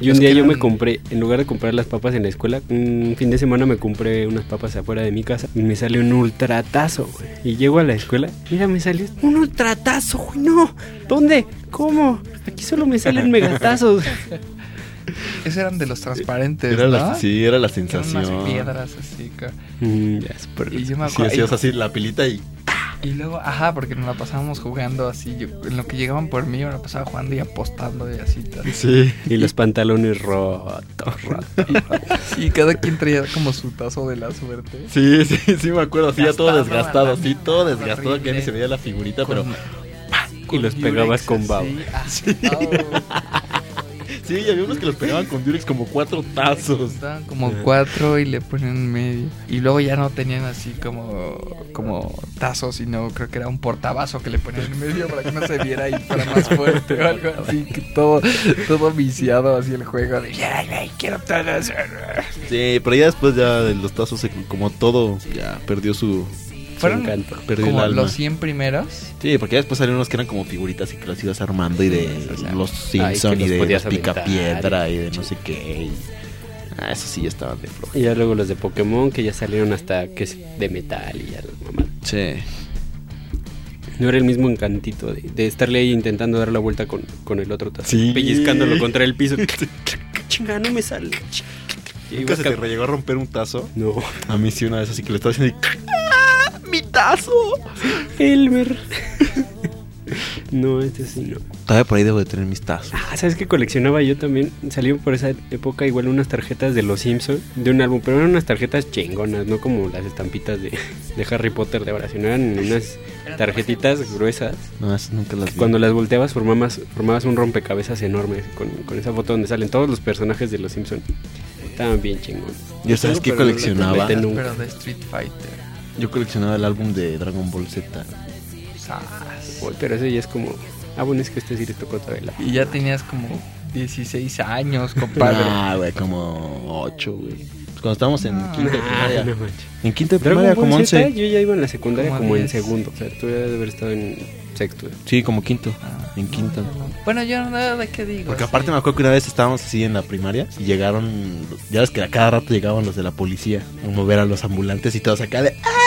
Y un día yo me compré, en lugar de comprar las papas en la escuela, un fin de semana me compré unas papas afuera de mi casa y me salió un ultratazo, güey. Y llego a la escuela, mira, me salió un ultratazo, güey, no. ¿Dónde? ¿Cómo? Aquí solo me salen megatazos. Esos eran de los transparentes, Era ¿no? la, sí, era la eran sensación. unas piedras así. ca- Mm. Y yo me Sí, acuerdo. hacías así la pilita y. y, luego, ajá, porque nos la pasábamos jugando así. yo- en lo que llegaban por mí, yo me la pasaba jugando y apostando y así. tal. Sí. Y los pantalones rotos, rotos. Y cada quien traía como su tazo de la suerte. Sí, sí, sí, me acuerdo. Así ya todo Gastado, desgastado, así todo desgastado. Que ya ni se veía la figurita, pero. Y los pegabas con baba. Sí. Sí, y había unos que los pegaban con Durex como cuatro tazos. Daban como cuatro y le ponían en medio. Y luego ya no tenían así como, como tazos, sino creo que era un portabazo que le ponían en medio para que no se viera y fuera más fuerte o algo así. Que todo, todo viciado así el juego de "Ay, ay, quiero. Sí, pero ya después ya de los tazos, como todo, ya perdió su, Fueron encanto. Perdió el como alma. los 100 primeros. Sí, porque ya después salieron unos que eran como figuritas y que las ibas armando y de o sea, los ay, Simpson que y los de podías los Picapiedra y y de no sé qué. y- Ah, esos sí ya estaban de flojo. Y ya luego los de Pokémon que ya salieron hasta que es de metal y ya mamá. Sí. No era el mismo encantito de, de estarle ahí intentando dar la vuelta con, con el otro tazo. Sí. Pellizcándolo contra el piso. Chinga, no me sale. Y ¿Nunca se te llegó a romper un tazo? No. A mí sí una vez así que le estaba haciendo y... ¡Ah, ¡Mi tazo! Elmer. no, este sí no. Todavía por ahí debo de tener mis tazos. Ah, ¿sabes qué coleccionaba yo también? Salió por esa época igual unas tarjetas de los Simpsons de un álbum, pero eran unas tarjetas chingonas, no como las estampitas de, de Harry Potter de ahora, sino eran unas tarjetitas gruesas. No, esas nunca las vi. Cuando las volteabas formabas, formabas un rompecabezas enorme con, con esa foto donde salen todos los personajes de los Simpsons. Estaban bien chingones. ¿Ya sabes las coleccionaba? Pero de Street Fighter. Yo coleccionaba el álbum de Dragon Ball Z. Uy, pero ese ya es como... Ah, bueno, es que este sí les tocó todavía la... Y ya tenías como 16 años, compadre. Ah, güey, como 8, güey. Pues Cuando estábamos en Ah. quinto de Nah, primaria. no manches. En quinto de Dragon primaria, Ball como Z, 11. yo ya iba en la secundaria Como como, en 10. segundo. O sea, tú ya debes haber estado en sexto. Sí, como quinto. Ah, En quinto. no, no. Bueno, yo nada de qué digo. Porque sí. aparte me acuerdo que una vez estábamos así en la primaria y llegaron, ya ves que a cada rato llegaban los de la policía a mover a los ambulantes y todos acá de ¡Ay!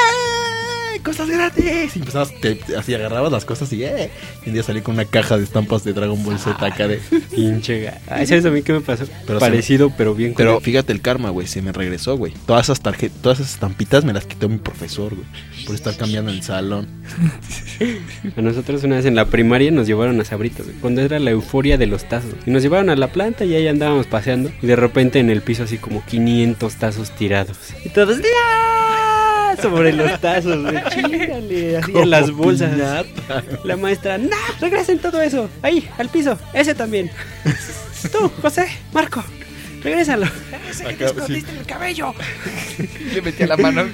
¡Cosas gratis! Y empezabas, te- así agarrabas las cosas y ¡eh! Y un día salí con una caja de estampas de Dragon Ball Z acá de... Pinche ga- Ay, ¿sabes a mí qué me pasó? Pero Parecido, pero bien Pero fíjate el karma, güey, se me regresó, güey. Todas esas tarjetas, todas esas estampitas me las quitó mi profesor, güey. Por estar cambiando el salón. A nosotros una vez en la primaria nos llevaron a Sabritas, güey, cuando era la euforia de los tazos. Y nos llevaron a la planta y ahí andábamos paseando. Y de repente en el piso así como 500 tazos tirados. Y todos ¡ya! Sobre los tazos, güey. Chíngale, así en las bolsas. La maestra, ¡no! Regresen todo eso. Ahí, al piso. Ese también. Tú, José, Marco. Regrésalo. Ese que te sí. escondiste en el cabello. Le metía la mano.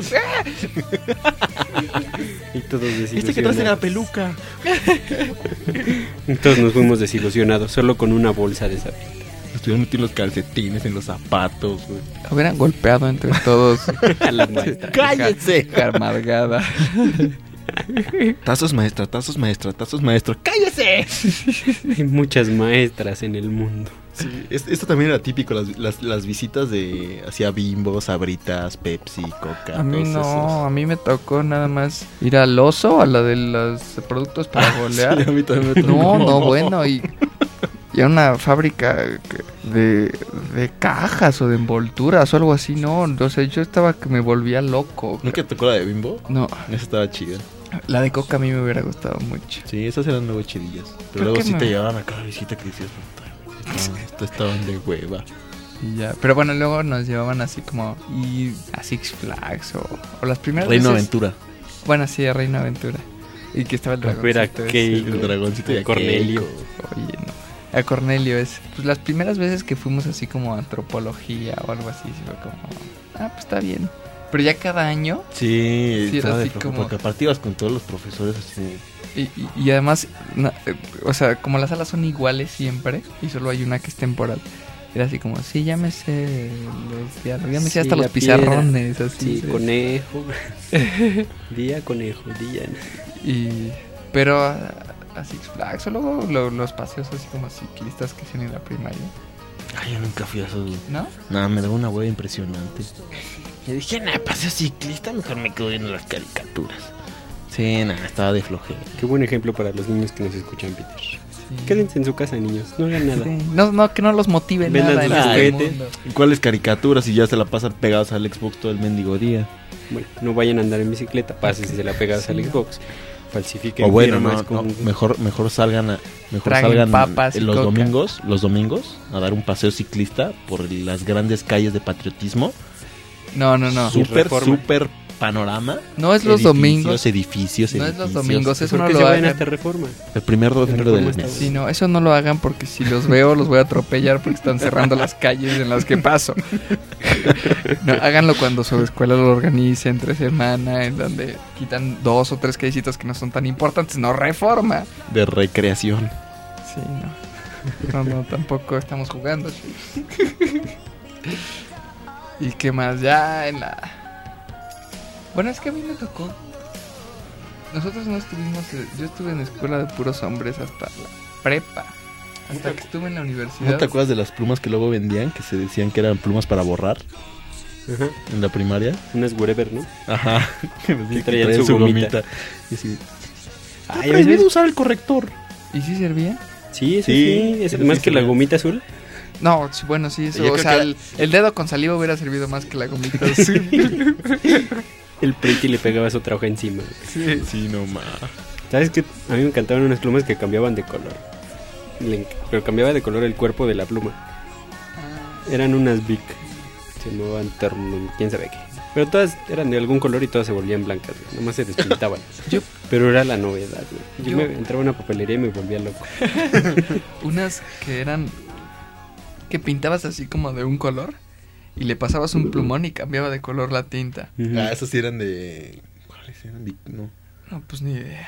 Y todos Este que traes en la desilusionados. peluca. Todos nos fuimos desilusionados, solo con una bolsa de Sabritas. Estuvieron metiendo los calcetines en los zapatos, güey. Hubieran golpeado entre todos. A la maestra. ¡Cállese! Amargada. Tazos maestra, tazos maestra, tazos maestro. ¡Cállese! Hay muchas maestras en el mundo. Sí, es- esto también era típico, las, las, las visitas de hacia Bimbo, Sabritas, Pepsi, Coca. A mí no, a mí me tocó nada más ir al oso, a la de los productos para golear. Sí, a mí también me tocó. No, no, bueno, y, y era una fábrica de, de cajas o de envolturas o algo así, no, sea, yo estaba que me volvía loco. ¿Nunca te tocó la de Bimbo? No, Esa estaba chida. la de coca a mí me hubiera gustado mucho. Sí, esas eran luego chidillas. Pero Creo luego sí me- te llevaban a cada visita que decías, puta, no, esto estaban de hueva. Y ya, pero bueno, luego nos llevaban así como y a Six Flags o, o las primeras Reino veces- Aventura. Bueno, sí, a Reino Aventura. Y que estaba el A ver a dragoncito ese. Keiko. El dragoncito y a Cornelio. Oye, no. A Cornelio es. Pues las primeras veces que fuimos así como a antropología o algo así, sí fue como. Ah, pues está bien. Pero ya cada año. Sí, Sí, era así como- porque aparte ibas con todos los profesores así. Y, y- y además, na- eh, o sea, como las salas son iguales siempre, y solo hay una que es temporal. Era así como, sí, ya me sé los diálogos, ya me sé Sí, hasta los piedra. pizarrones, así. Sí, sí. conejo. día, conejo, día. Y, pero a, Six Flags, o luego lo- los paseos así como ciclistas que hacían en la primaria, Ay, yo nunca fui a esos. ¿no? Nada, me daba una hueva impresionante. Y dije, nada, paseo ciclista, mejor me quedo viendo las caricaturas. Sí, nada, estaba de flojera. Qué buen ejemplo para los niños que nos escuchan, Peter. Sí. Quédense en su casa, niños. No hagan nada. Sí. No, no, que no los motive Vendan nada en este. ¿Y cuáles caricaturas si ya se la pasan pegados al Xbox todo el mendigo día? Bueno, no vayan a andar en bicicleta. Pasen si se la pegas al Xbox. Falsifiquen O bueno, no, no, mejor, mejor salgan a, mejor Traguen salgan papas los coca. domingos, los domingos a dar un paseo ciclista por las grandes calles de patriotismo. No, no, no. Súper, súper panorama. No es los Edificios, domingos. Edificios, No es edificios. los domingos, eso ¿Por no lo se hagan. hasta reforma? El primer domingo Reforma del mes. Sí, no, eso no lo hagan porque si los veo los voy a atropellar porque están cerrando las calles en las que paso. No, háganlo cuando su escuela lo organice entre semana, en donde quitan dos o tres callecitas que no son tan importantes, no reforma. De recreación. Sí, no. No, no, tampoco estamos jugando. ¿Y qué más? Ya en la... Bueno, es que a mí me tocó nosotros no estuvimos, eh, yo estuve en escuela de puros hombres hasta la prepa. Hasta que estuve en la universidad. ¿No te acuerdas de las plumas que luego vendían? Que se decían que eran plumas para borrar Ajá. en la primaria. Unas wherever, ¿no? Ajá. Que me Que traían su gomita. Y así, Ay, prohibido ¿ves? usar el corrector. ¿Y sí servía? Sí, sí, Sí, sí. Es más sí que la gomita azul. No, sí, bueno, sí, eso. Yo O sea, que- el, el dedo con saliva hubiera servido más que la gomita azul. El pretty le pegabas otra hoja encima. sí. Sí, no más. ¿Sabes qué? A mí me encantaban unas plumas que cambiaban de color. Le Pero cambiaba de color el cuerpo de la pluma. Eran unas Bic. Se llamaban Thermon, quién sabe qué. Pero todas eran de algún color y todas se volvían blancas. güey. Nomás se despintaban. Yo- Pero era la novedad. güey. Yo, Yo- me entraba a una papelería y me volvía loco. Unas que eran. que pintabas así como de un color. Y le pasabas un plumón y cambiaba de color la tinta. Ah, esos sí eran de. ¿Cuáles eran? De- No. No, pues ni idea.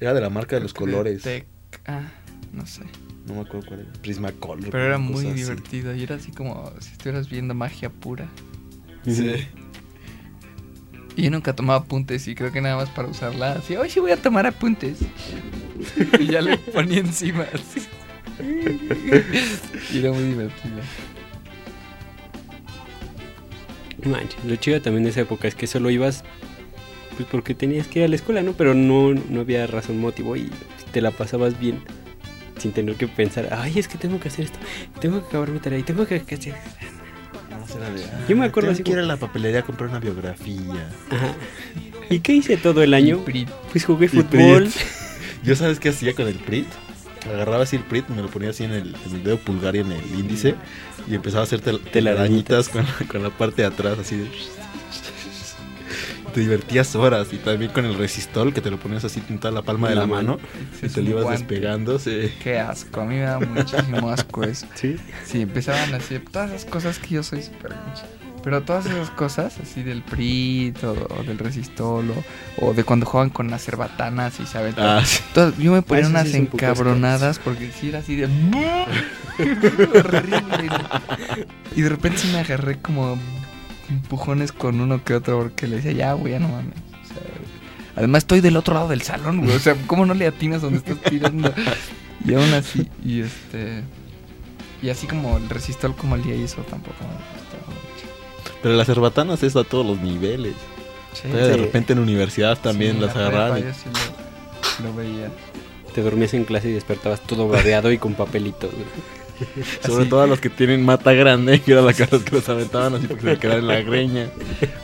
Era de la marca de los colores. Tec- Ah, no sé. No me acuerdo cuál era. Prismacolor. Pero era muy así. divertido. Y era así como si estuvieras viendo magia pura. Sí. Y yo nunca tomaba apuntes y creo que nada más para usarla. Así, hoy sí voy a tomar apuntes. y ya le ponía encima. así. y era muy divertido. Manches, lo chido también de esa época es que solo ibas pues porque tenías que ir a la escuela, ¿no? Pero no, no había razón, motivo y te la pasabas bien sin tener que pensar, ay, es que tengo que hacer esto, tengo que acabar mi tarea y tengo que... hacer-". No, era Yo me "Ah, acuerdo así que ir como- a la papelería a comprar una biografía. Ajá. ¿Y qué hice todo el año? Pues jugué fútbol. Yo sabes qué hacía con el Prit. Agarraba así el Prit, me lo ponía así en el, en el dedo pulgar y en el índice. Y empezaba a hacer tel- telarañitas con, con la parte de atrás, así de. Te divertías horas. Y también con el resistol, que te lo ponías así en toda la palma de La la mano. Y te lo ibas guante. despegando. sí. Qué asco. A mí me da muchísimo asco eso. Sí. Sí, empezaban así, todas esas cosas que yo soy súper. Pero todas esas cosas, así del PRIT o, o del resistol o, de cuando juegan con las cerbatanas y saben. Ah, sí. Todas- yo me ponía sí unas un encabronadas porque sí era así de. horrible. Y de repente sí me agarré como empujones con uno que otro porque le decía, ya, güey, ya no mames. O sea, además estoy del otro lado del salón, güey. O sea, ¿cómo no le atinas donde estás tirando? Y aún así, y este. Y así como el resistol como el día hizo tampoco. Pero las cerbatanas es a todos los niveles. Sí, de repente en universidad también sí, las la agarraban. y- yo sí lo, lo veía. Te dormías en clase y despertabas todo babeado y con papelitos. Sobre Así. todo a los que tienen mata grande, que era la cara que los aventaban así porque se quedaban en la greña.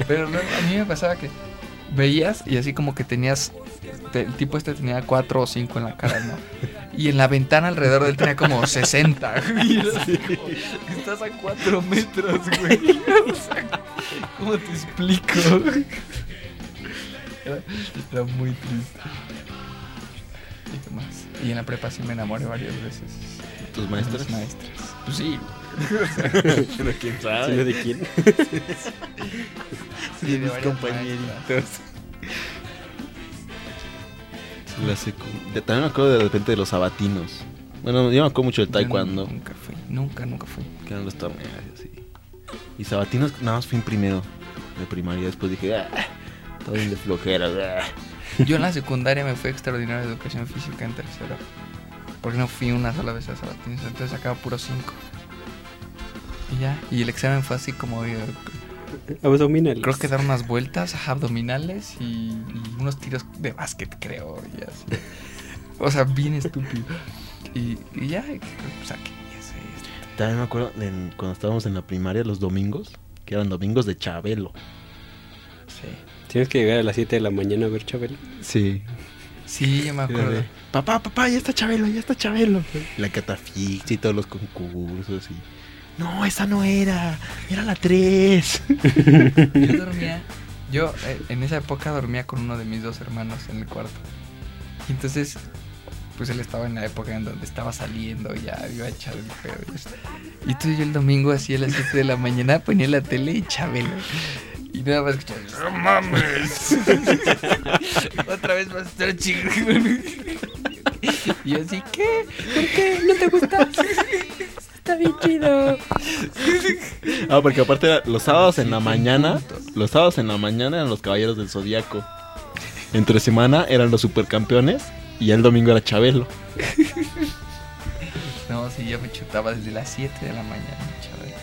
Pero luego a mí me pasaba que veías y así como que tenías. te- el tipo este tenía cuatro o cinco en la cara, ¿no? Y en la ventana alrededor de él tenía como 60. Y era así como, estás a cuatro metros, güey. O sea, ¿Cómo te explico? Era, era muy triste. ¿Y qué más? Y en la prepa sí me enamoré varias veces. ¿Tus de maestros? mis maestras. Pues sí. Pero quién ¿Sí, sabe. ¿De quién? Sí, de mis compañeritos. maestras. La secu- de- También me acuerdo de repente de los sabatinos. Bueno, yo me acuerdo mucho del taekwondo, Nunca fui, nunca, nunca fui. que eran los torneos así. Y sabatinos nada más fui en primero de primaria. Después dije, ah, todo bien de flojera. ah". Yo en la secundaria me fui a extraordinaria de educación física en tercero. Porque no fui una sola vez a Sabatines, entonces sacaba puro 5. Y ya, y el examen fue así como, eh, Abdominal. creo que dar unas vueltas abdominales y, y unos tiros de básquet, creo, y así. O sea, bien estúpido. Y, y ya, este. También me acuerdo de cuando estábamos en la primaria los domingos, que eran domingos de Chabelo. Sí. Tienes que llegar a las 7 de la mañana a ver Chabelo. Sí. Sí, yo me acuerdo. Papá, papá, ya está Chabelo, ya está Chabelo. La catafixia y todos los concursos y... No, esa no era, era la 3. Yo dormía, yo eh, en esa época dormía con uno de mis dos hermanos en el cuarto. Y entonces, pues él estaba en la época en donde estaba saliendo, ya iba a echar el eso. Y entonces yo el domingo, así a las 7 de la mañana, ponía la tele y Chabelo. Y nada más escuchaba, ¡No mames! Otra vez vas a estar chingón. Y yo así, ¿qué? ¿Por qué? ¿No te gusta? Está bien chido. Ah, porque aparte era los sábados en la mañana, los sábados en la mañana eran los caballeros del zodiaco. entre semana eran los supercampeones y el domingo era Chabelo. No, sí, yo me chutaba desde las 7 de la mañana, chaval.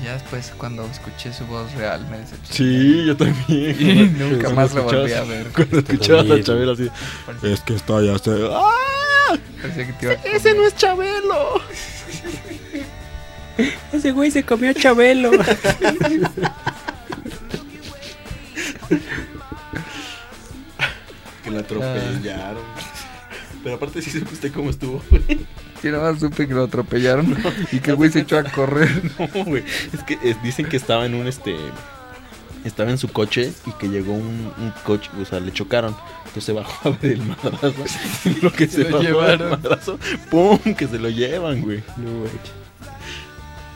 Y ya después, cuando escuché su voz real, me decepcioné. Sí, yo también. Y nunca más lo volví a ver. Cuando escuchabas a. Chabelo así, es que está ya se... ¡Ah! parecía que te iba a ¡Ese no es Chabelo! Ese güey se comió a Chabelo. Que la atropellaron. Pero aparte sí supiste cómo estuvo, Sí, nada más supe que lo atropellaron y que el güey se echó a correr. No, güey. Es que dicen que estaba en un este. Estaba en su coche y que llegó un, un coche, o sea, le chocaron. Entonces se bajó a ver el madrazo. Y lo que se, Se lo bajó llevaron. madrazo, ¡pum! Que se lo llevan, güey. No, güey.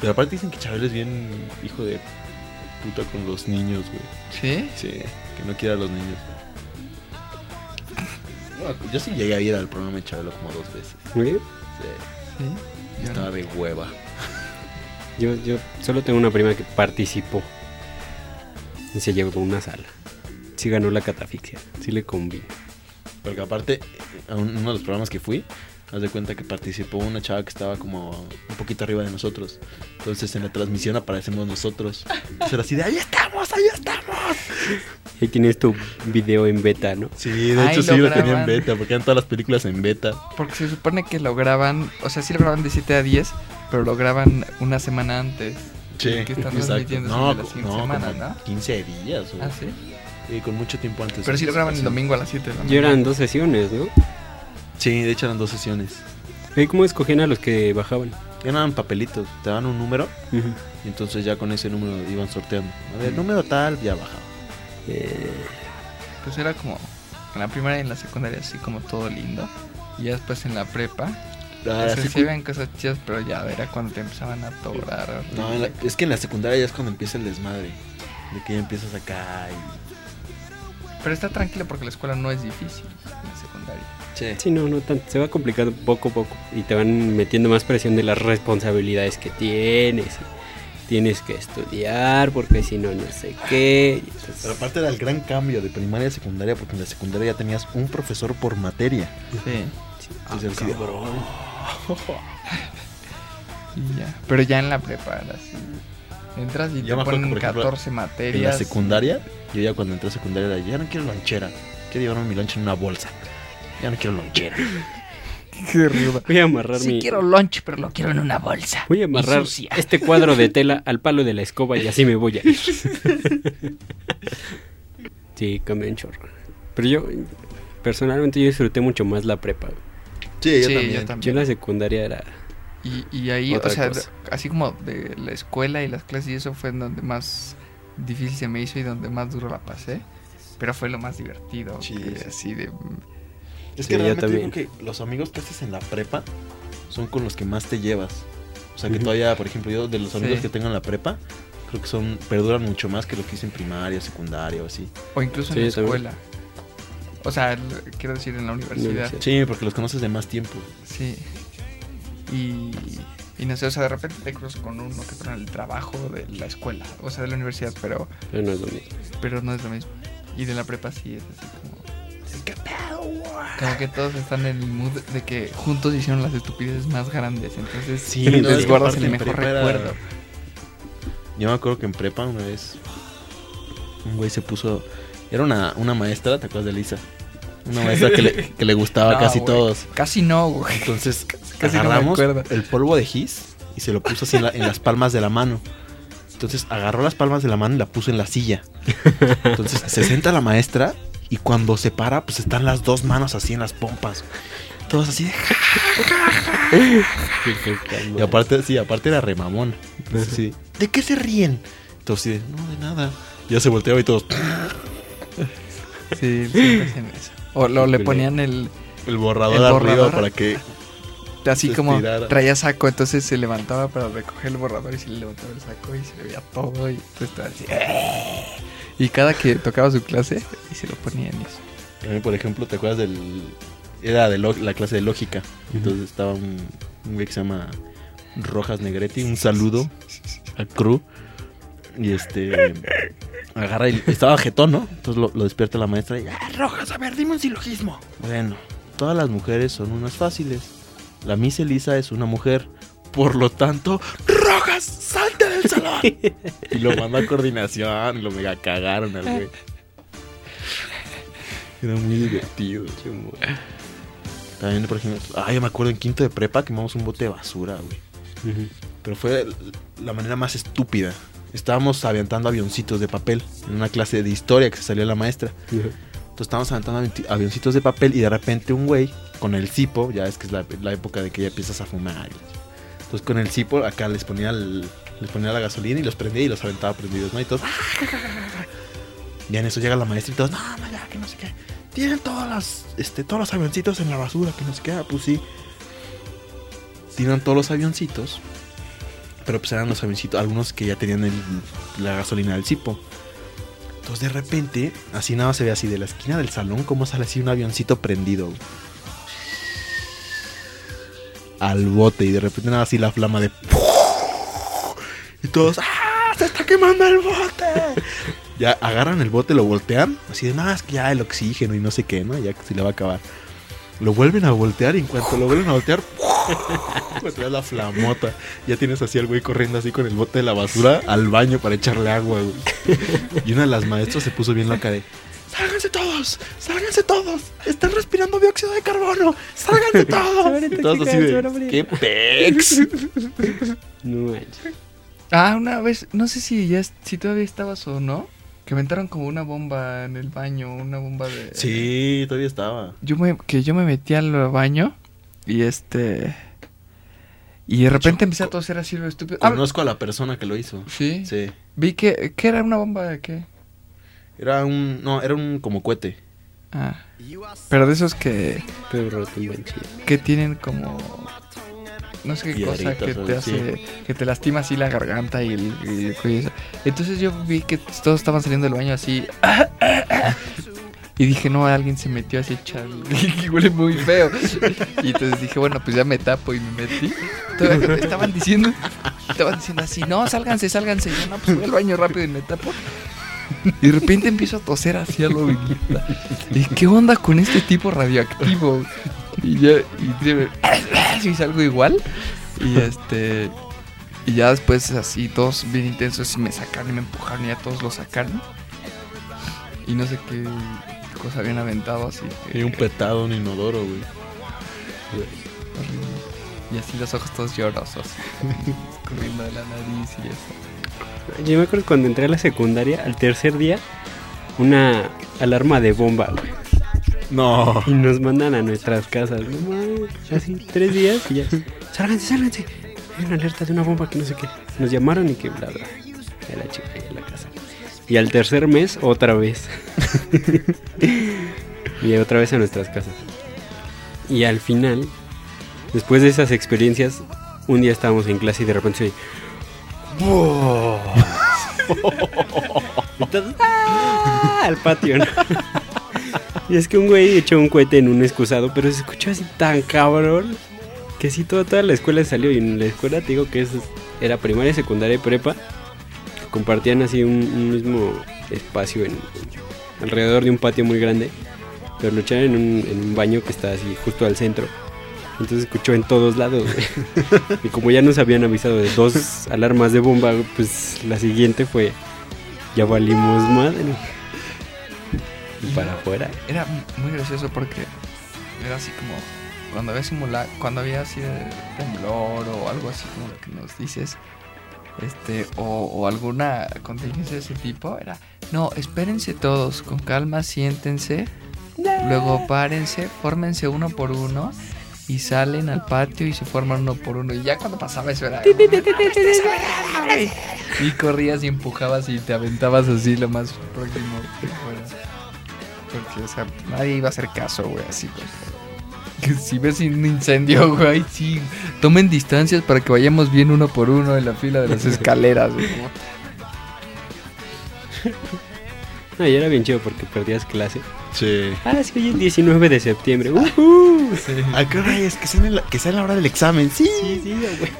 Pero aparte dicen que Chabelo es bien hijo de puta con los niños, güey. ¿Sí? Sí, que no quiere a los niños. No, yo sí llegué a ir al programa de Chabelo como dos veces. Güey, Sí, Sí. Estaba de hueva. Yo, yo solo tengo una prima que participó. Y se llevó una sala. Sí ganó la catafixia. Sí le convino. Porque aparte, a un- uno de los programas que fui, haz de cuenta que participó una chava que estaba como un poquito arriba de nosotros. Entonces en la transmisión aparecemos nosotros. Entonces era así de, ¡ahí estamos, ahí estamos! Ahí tienes tu video en beta, ¿no? Sí, de hecho sí lo lo tenía en beta, porque eran todas las películas en beta. Porque se supone que lo graban, o sea, sí lo graban de 7 a 10, pero lo graban una semana antes. Sí, que están exacto. transmitiendo No, la co- siguiente no, semana, como ¿no? 15 días. o- Ah, sí. Sí, con mucho tiempo antes. Pero sí lo graban el domingo a las 7 de la Y mañana. eran dos sesiones, ¿no? Sí, de hecho eran dos sesiones. ¿Y cómo escogían a los que bajaban? Eran papelitos, te daban un número y entonces ya con ese número iban sorteando. A ver, número tal, ya bajaba. Eh, Pues era como en la primaria y en la secundaria así como todo lindo. Y ya después en la prepa, Ah, o sea, sí, ven cosas chidas, pero ya era cuando te empezaban a atorar. No, en la- es que en la secundaria ya es cuando empieza el desmadre. De que ya empiezas acá y... Pero está tranquilo porque la escuela no es difícil en la secundaria. Sí. sí, no, no tanto. Se va complicando poco a poco. Y te van metiendo más presión de las responsabilidades que tienes. Tienes que estudiar porque si no, no sé qué. Entonces- Pero aparte era el gran cambio de primaria a secundaria porque en la secundaria ya tenías un profesor por materia. Sí. Entonces así de, Y ya. Pero ya en la prepa así. Entras y Yo te acuerdo ponen ejemplo, 14 En materias. la secundaria, yo ya cuando entré a secundaria era, ya no quiero lonchera. Quiero llevarme mi lonche en una bolsa. Ya no quiero lonchera. Qué. Voy a amarrar Sí mi. quiero lunch, pero lo quiero en una bolsa. Voy a amarrar este cuadro de tela al palo de la escoba y así me voy a ir. sí, un chorro. Pero yo, personalmente, yo disfruté mucho más la prepa. Sí, yo Sí, también. yo Yo también. en la secundaria era. Y, y ahí, Otra o sea, cosa. así como de la escuela y las clases y eso fue en donde más difícil se me hizo y donde más duro la pasé. Pero fue lo más divertido. Sí, que sí. así de... Es Sí, que yo realmente digo que los amigos que haces en la prepa son con los que más te llevas. O sea, que todavía, por ejemplo, yo de los amigos Sí. que tengo en la prepa, creo que son perduran mucho más que lo que hice en primaria, secundaria o así. O incluso Sí, en la escuela. O sea, quiero decir en la. Universidad. Sí, porque los conoces de más tiempo. Sí. Y, y no sé, o sea, de repente te cruzas con uno que está en el trabajo de la escuela, o sea, de la universidad, pero, Pero no es lo mismo. pero no es lo mismo. Y de la prepa sí es así como... Como que todos están en el mood de que juntos hicieron las estupideces más grandes, entonces Sí, les no, es que guardas el mejor era- recuerdo. Yo me acuerdo que en prepa una vez un güey se puso. Era una, una maestra, ¿te acuerdas de Lisa? Una maestra que le, que le gustaba a No, casi güey. todos. Casi no, güey. Entonces Casi no me agarramos el polvo de gis y se lo puso así en, la- en las palmas de la mano. Entonces agarró las palmas de la mano y la puso en la silla. Entonces se sienta la maestra y cuando se para, pues están las dos manos así en las pompas. Todos así de... Y aparte, sí, aparte era remamón. Entonces, sí, ¿de qué se ríen? Entonces, sí, de, no, de nada. Ya se volteaba y todos... Sí, siempre hacen eso. O lo, le ponían el... El borrador El arriba para que... Así Se como estirara. traía saco, entonces se levantaba para recoger el borrador y se le levantaba el saco y se le veía todo y entonces estaba así... "Eh". Y cada que tocaba su clase, y se lo ponía en eso. A mí, por ejemplo, ¿te acuerdas del... Era de la clase de lógica. Entonces estaba un, un güey que se llama Rojas Negretti. Un saludo a Cru. Y este... agarra y estaba jetón, ¿no? Entonces lo, lo despierta la maestra y, ah, Rojas, a ver, dime un silogismo. Bueno, todas las mujeres son unas fáciles. La Miss Elisa es una mujer. Por lo tanto, Rojas, salte del salón. y lo mandó a coordinación y lo mega cagaron al güey. Era muy divertido. También, por ejemplo, ah, yo me acuerdo en quinto de prepa quemamos un bote de basura, güey. Pero fue la manera más estúpida. Estábamos aventando avioncitos de papel en una clase de historia que se salió la maestra. Entonces estábamos aventando avi- avioncitos de papel y de repente un güey con el cipo, ya es que es la, época de que ya empiezas a fumar. Entonces con el cipo acá les ponía, el- les ponía la gasolina y los prendía y los aventaba prendidos, ¿no? Y todos... Ya en eso llega la maestra y todos, no, ya, que no sé qué. Tienen este, todos los avioncitos en la basura, que no sé qué. Ah, pues sí. Tiran todos los avioncitos. Pero pues eran los avioncitos, algunos que ya tenían el- la gasolina del cipo. Entonces de repente, así nada se ve así de la esquina del salón, como sale así un avioncito prendido. Al bote y de repente nada así la flama de... Y todos, ¡ah! ¡Se está quemando el bote! Ya agarran el bote, lo voltean, así de nada, es que ya el oxígeno y no sé qué, ¿no? Ya se le va a acabar. Lo vuelven a voltear y en cuanto lo vuelven a voltear, te da la flamota. Ya tienes así al güey corriendo así con el bote de la basura al baño para echarle agua, güey. Y una de las maestras se puso bien loca de, ¡Sálganse todos! ¡Sálganse todos! ¡Están respirando dióxido de carbono! ¡Sálganse todos! Y todos así de, ¡qué pex! No manches. Ah, una vez, no sé si ya, si todavía estabas o no, que aventaron como una bomba en el baño, una bomba de... Sí, todavía estaba. Yo me, que yo me metí al baño y este... Y de repente empecé a toser así lo estúpido. Ah, Conozco a la persona que lo hizo. sí. Sí. Vi que, que era una bomba de qué. Era un, no, era un como cohete. Ah. Pero de esos que, Pero que tienen como... No sé qué cosa que te hace... Que te lastima así la garganta y el, y el cuello. Entonces yo vi que todos estaban saliendo del baño así... Y dije, no, alguien se metió así echar... Y huele muy feo. Y entonces dije, bueno, pues ya me tapo y me metí. Todavía estaban diciendo... Estaban diciendo así, no, sálganse, sálganse. Y yo, no, pues voy al baño rápido y me tapo. Y de repente empiezo a toser así a lo vinguita. ¿Y qué onda con este tipo radioactivo? Y ya, y, y salgo igual. Y este. Y ya después así, todos bien intensos, y me sacaron y me empujaron y ya todos lo sacaron. Y no sé qué cosa habían aventado así. que- Y un petado, un inodoro, güey. Y así los ojos todos llorosos. Corriendo de la nariz y eso. Yo me acuerdo cuando entré a la secundaria, al tercer día, una alarma de bomba, güey. No. Y nos mandan a nuestras casas. No mames, así tres días y ya. Sálganse, sálganse. Hay una alerta de una bomba que no sé qué. Nos llamaron y que bla bla. Ya la chica en la casa. Y al tercer mes, otra vez. y otra vez a nuestras casas. Y al final, después de esas experiencias, un día estábamos en clase y de repente ¡ah! al patio. Y es que un güey echó un cohete en un excusado, pero se escuchó así tan cabrón que sí, toda, toda la escuela salió. Y en la escuela te digo que es, era primaria, secundaria y prepa. Compartían así un, un mismo espacio en, alrededor de un patio muy grande. Pero lo echaron en un, en un baño que está así justo al centro. Entonces escuchó en todos lados. güey. y como ya nos habían avisado de dos alarmas de bomba, pues la siguiente fue: Ya valimos madre. Y para afuera. Era muy gracioso porque era así como cuando había simula cuando había así de temblor o algo así como lo que nos dices este o, o alguna contingencia de ese tipo era no espérense todos con calma siéntense luego párense fórmense uno por uno y salen al patio y se forman uno por uno y ya cuando pasaba eso era y corrías y empujabas y te aventabas así lo más próximo que fuera. Porque, o sea, nadie iba a hacer caso, güey, así. Que si ves un incendio, güey, sí. Tomen distancias para que vayamos bien uno por uno en la fila de las escaleras, güey. No, y era bien chido porque perdías clase. Sí. Ah, sí, hoy es 19 de septiembre. ¡Uhú! ¿A qué hora es? Que sea, en la, que sea la hora del examen. Sí. Sí, sí, güey.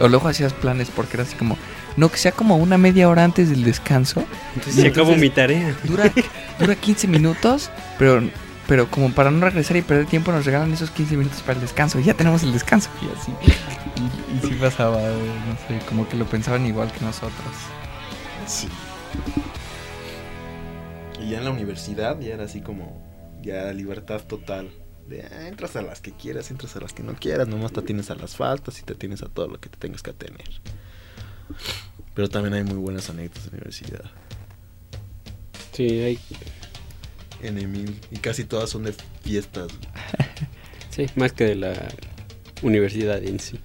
O luego hacías planes porque era así como, no, que sea como una media hora antes del descanso. Entonces Y se acabó entonces- mi tarea. Dura, dura 15 minutos, pero, pero como para no regresar y perder tiempo nos regalan esos 15 minutos para el descanso. Y ya tenemos el descanso. Y así. Y, y sí pasaba, eh, no sé, como que lo pensaban igual que nosotros. Sí. Ya en la universidad ya era así como, ya libertad total. De, ah, entras a las que quieras, entras a las que no quieras, nomás te atienes a las faltas y te atienes a todo lo que te tengas que atener. Pero también hay muy buenas anécdotas de universidad. Sí, hay, En Emil, y casi todas son de fiestas. sí, más que de la universidad en sí.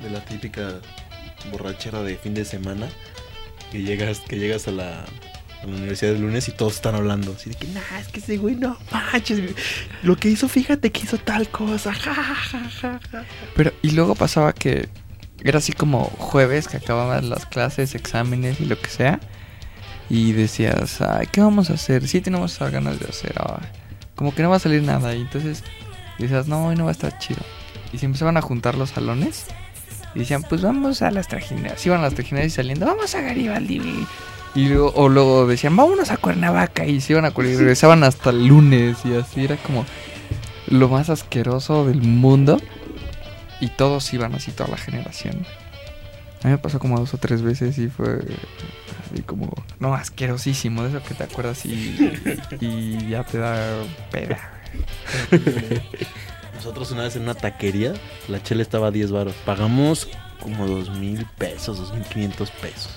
de la típica borrachera de fin de semana que llegas que llegas a la, universidad el lunes y todos están hablando así de que nah es que ese güey no manches lo que hizo fíjate que hizo tal cosa ja, ja, ja, ja, ja". Pero, y luego pasaba que era así como jueves que acababan las clases, exámenes y lo que sea. Y decías, ay, ¿qué vamos a hacer? Sí tenemos ganas de hacer. ay, como que no va a salir nada. Y entonces decías, no, hoy no va a estar chido. Y se empezaban a juntar los salones. Y decían, pues vamos a las trajineras. Iban a las trajineras y saliendo, vamos a Garibaldi. Y luego, o luego decían, vámonos a Cuernavaca. Y se iban a Cuernavaca. Y regresaban hasta el lunes. Y así era como lo más asqueroso del mundo. Y todos iban así, toda la generación. A mí me pasó como dos o tres veces y fue así como, no, asquerosísimo, de eso que te acuerdas y, y ya te da pena. nosotros una vez en una taquería la chela estaba a 10 baros pagamos como dos mil pesos dos mil quinientos pesos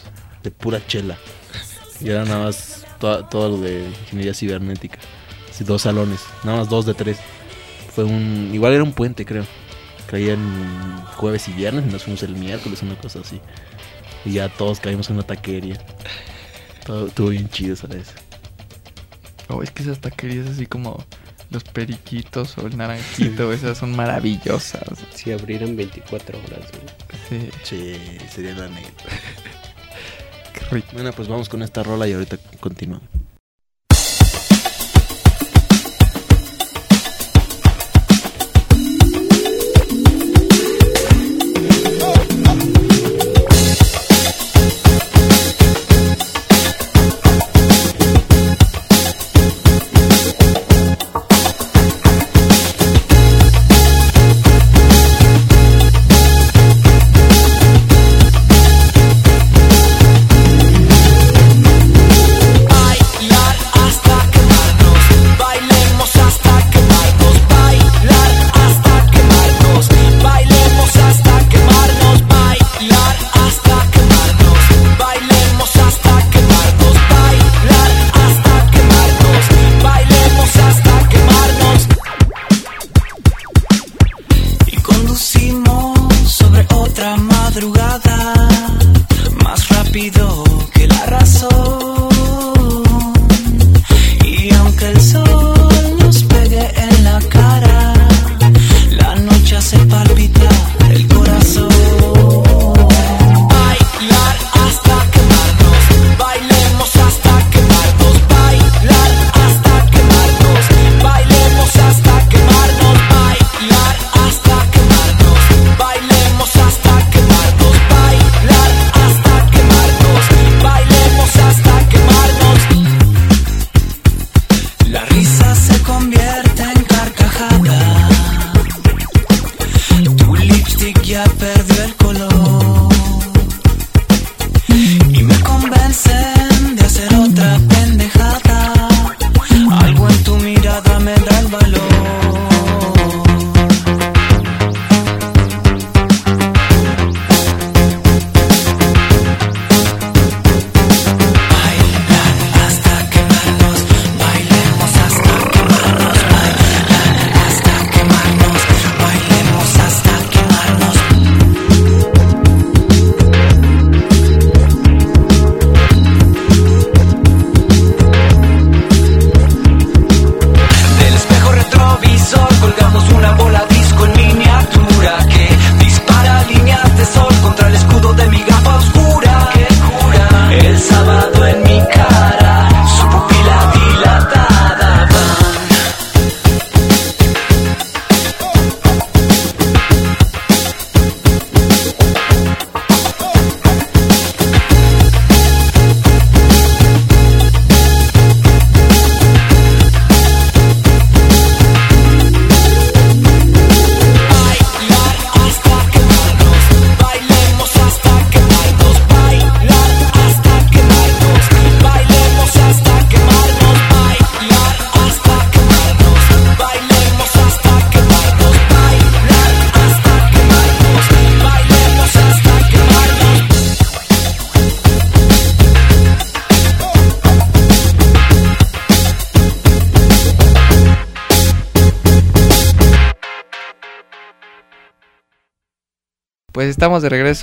de pura chela. Y era nada más to- todo lo de ingeniería cibernética. Así, dos salones nada más dos de tres. Fue un igual era un puente creo. Caían jueves y viernes y nos fuimos el miércoles una cosa así. Y ya todos caímos en una taquería. Todo estuvo bien chido esa vez. Oh, es que esas taquerías así como los periquitos o el naranjito, esas son maravillosas. Si abrieran 24 horas, güey. Sí, sí sería la neta qué rico. bueno pues vamos con esta rola y ahorita continuamos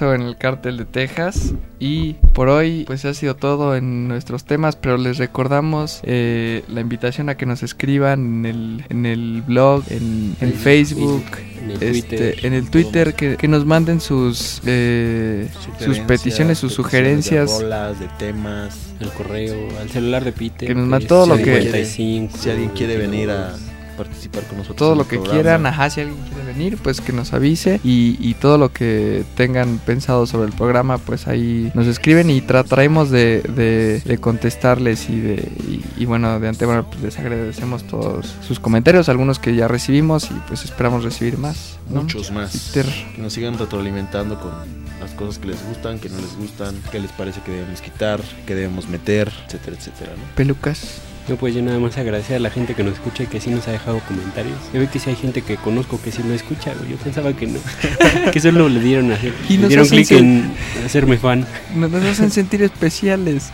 en el cártel de Texas y por hoy pues ha sido todo en nuestros temas, pero les recordamos eh, la invitación a que nos escriban en el, en el blog, en, en Facebook, en el este, Twitter, en el Twitter, que, que nos manden sus, eh, sus peticiones, sus sugerencias. De rolas, de temas. al correo, al celular de Peter. Que nos es mande todo lo que- 55, Si alguien quiere venir a participar con nosotros. todo lo que programa. quieran, ajá, si alguien quiere venir, pues que nos avise y, y todo lo que tengan pensado sobre el programa, pues ahí nos escriben y trataremos de, de- de contestarles y de y, y bueno, de antemano pues, les agradecemos todos sus comentarios, algunos que ya recibimos y pues esperamos recibir más. ¿no? Muchos más. Que nos sigan retroalimentando con las cosas que les gustan, que no les gustan, qué les parece que debemos quitar, que debemos meter, etcétera, etcétera, ¿no? Pelucas. No, pues yo nada más agradecer a la gente que nos escucha y que sí nos ha dejado comentarios. Yo veo que sí hay gente que conozco que sí lo escucha, güey. Yo pensaba que no. que solo le dieron a hacer, Y le dieron clic en hacerme fan. Nos, nos hacen sentir especiales.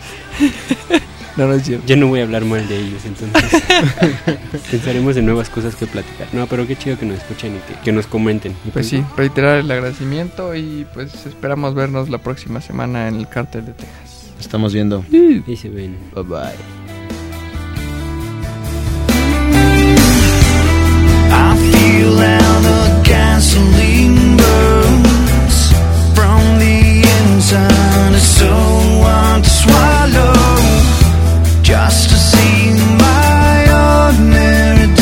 no, no es cierto. Ya no voy a hablar mal de ellos, entonces pensaremos en nuevas cosas que platicar. No, pero qué chido que nos escuchen y que, que nos comenten. Y Pues sí, reiterar el agradecimiento y pues esperamos vernos la próxima semana en el Cártel de Texas. Estamos viendo. Y se ven. Bye bye. Just to see my ordinary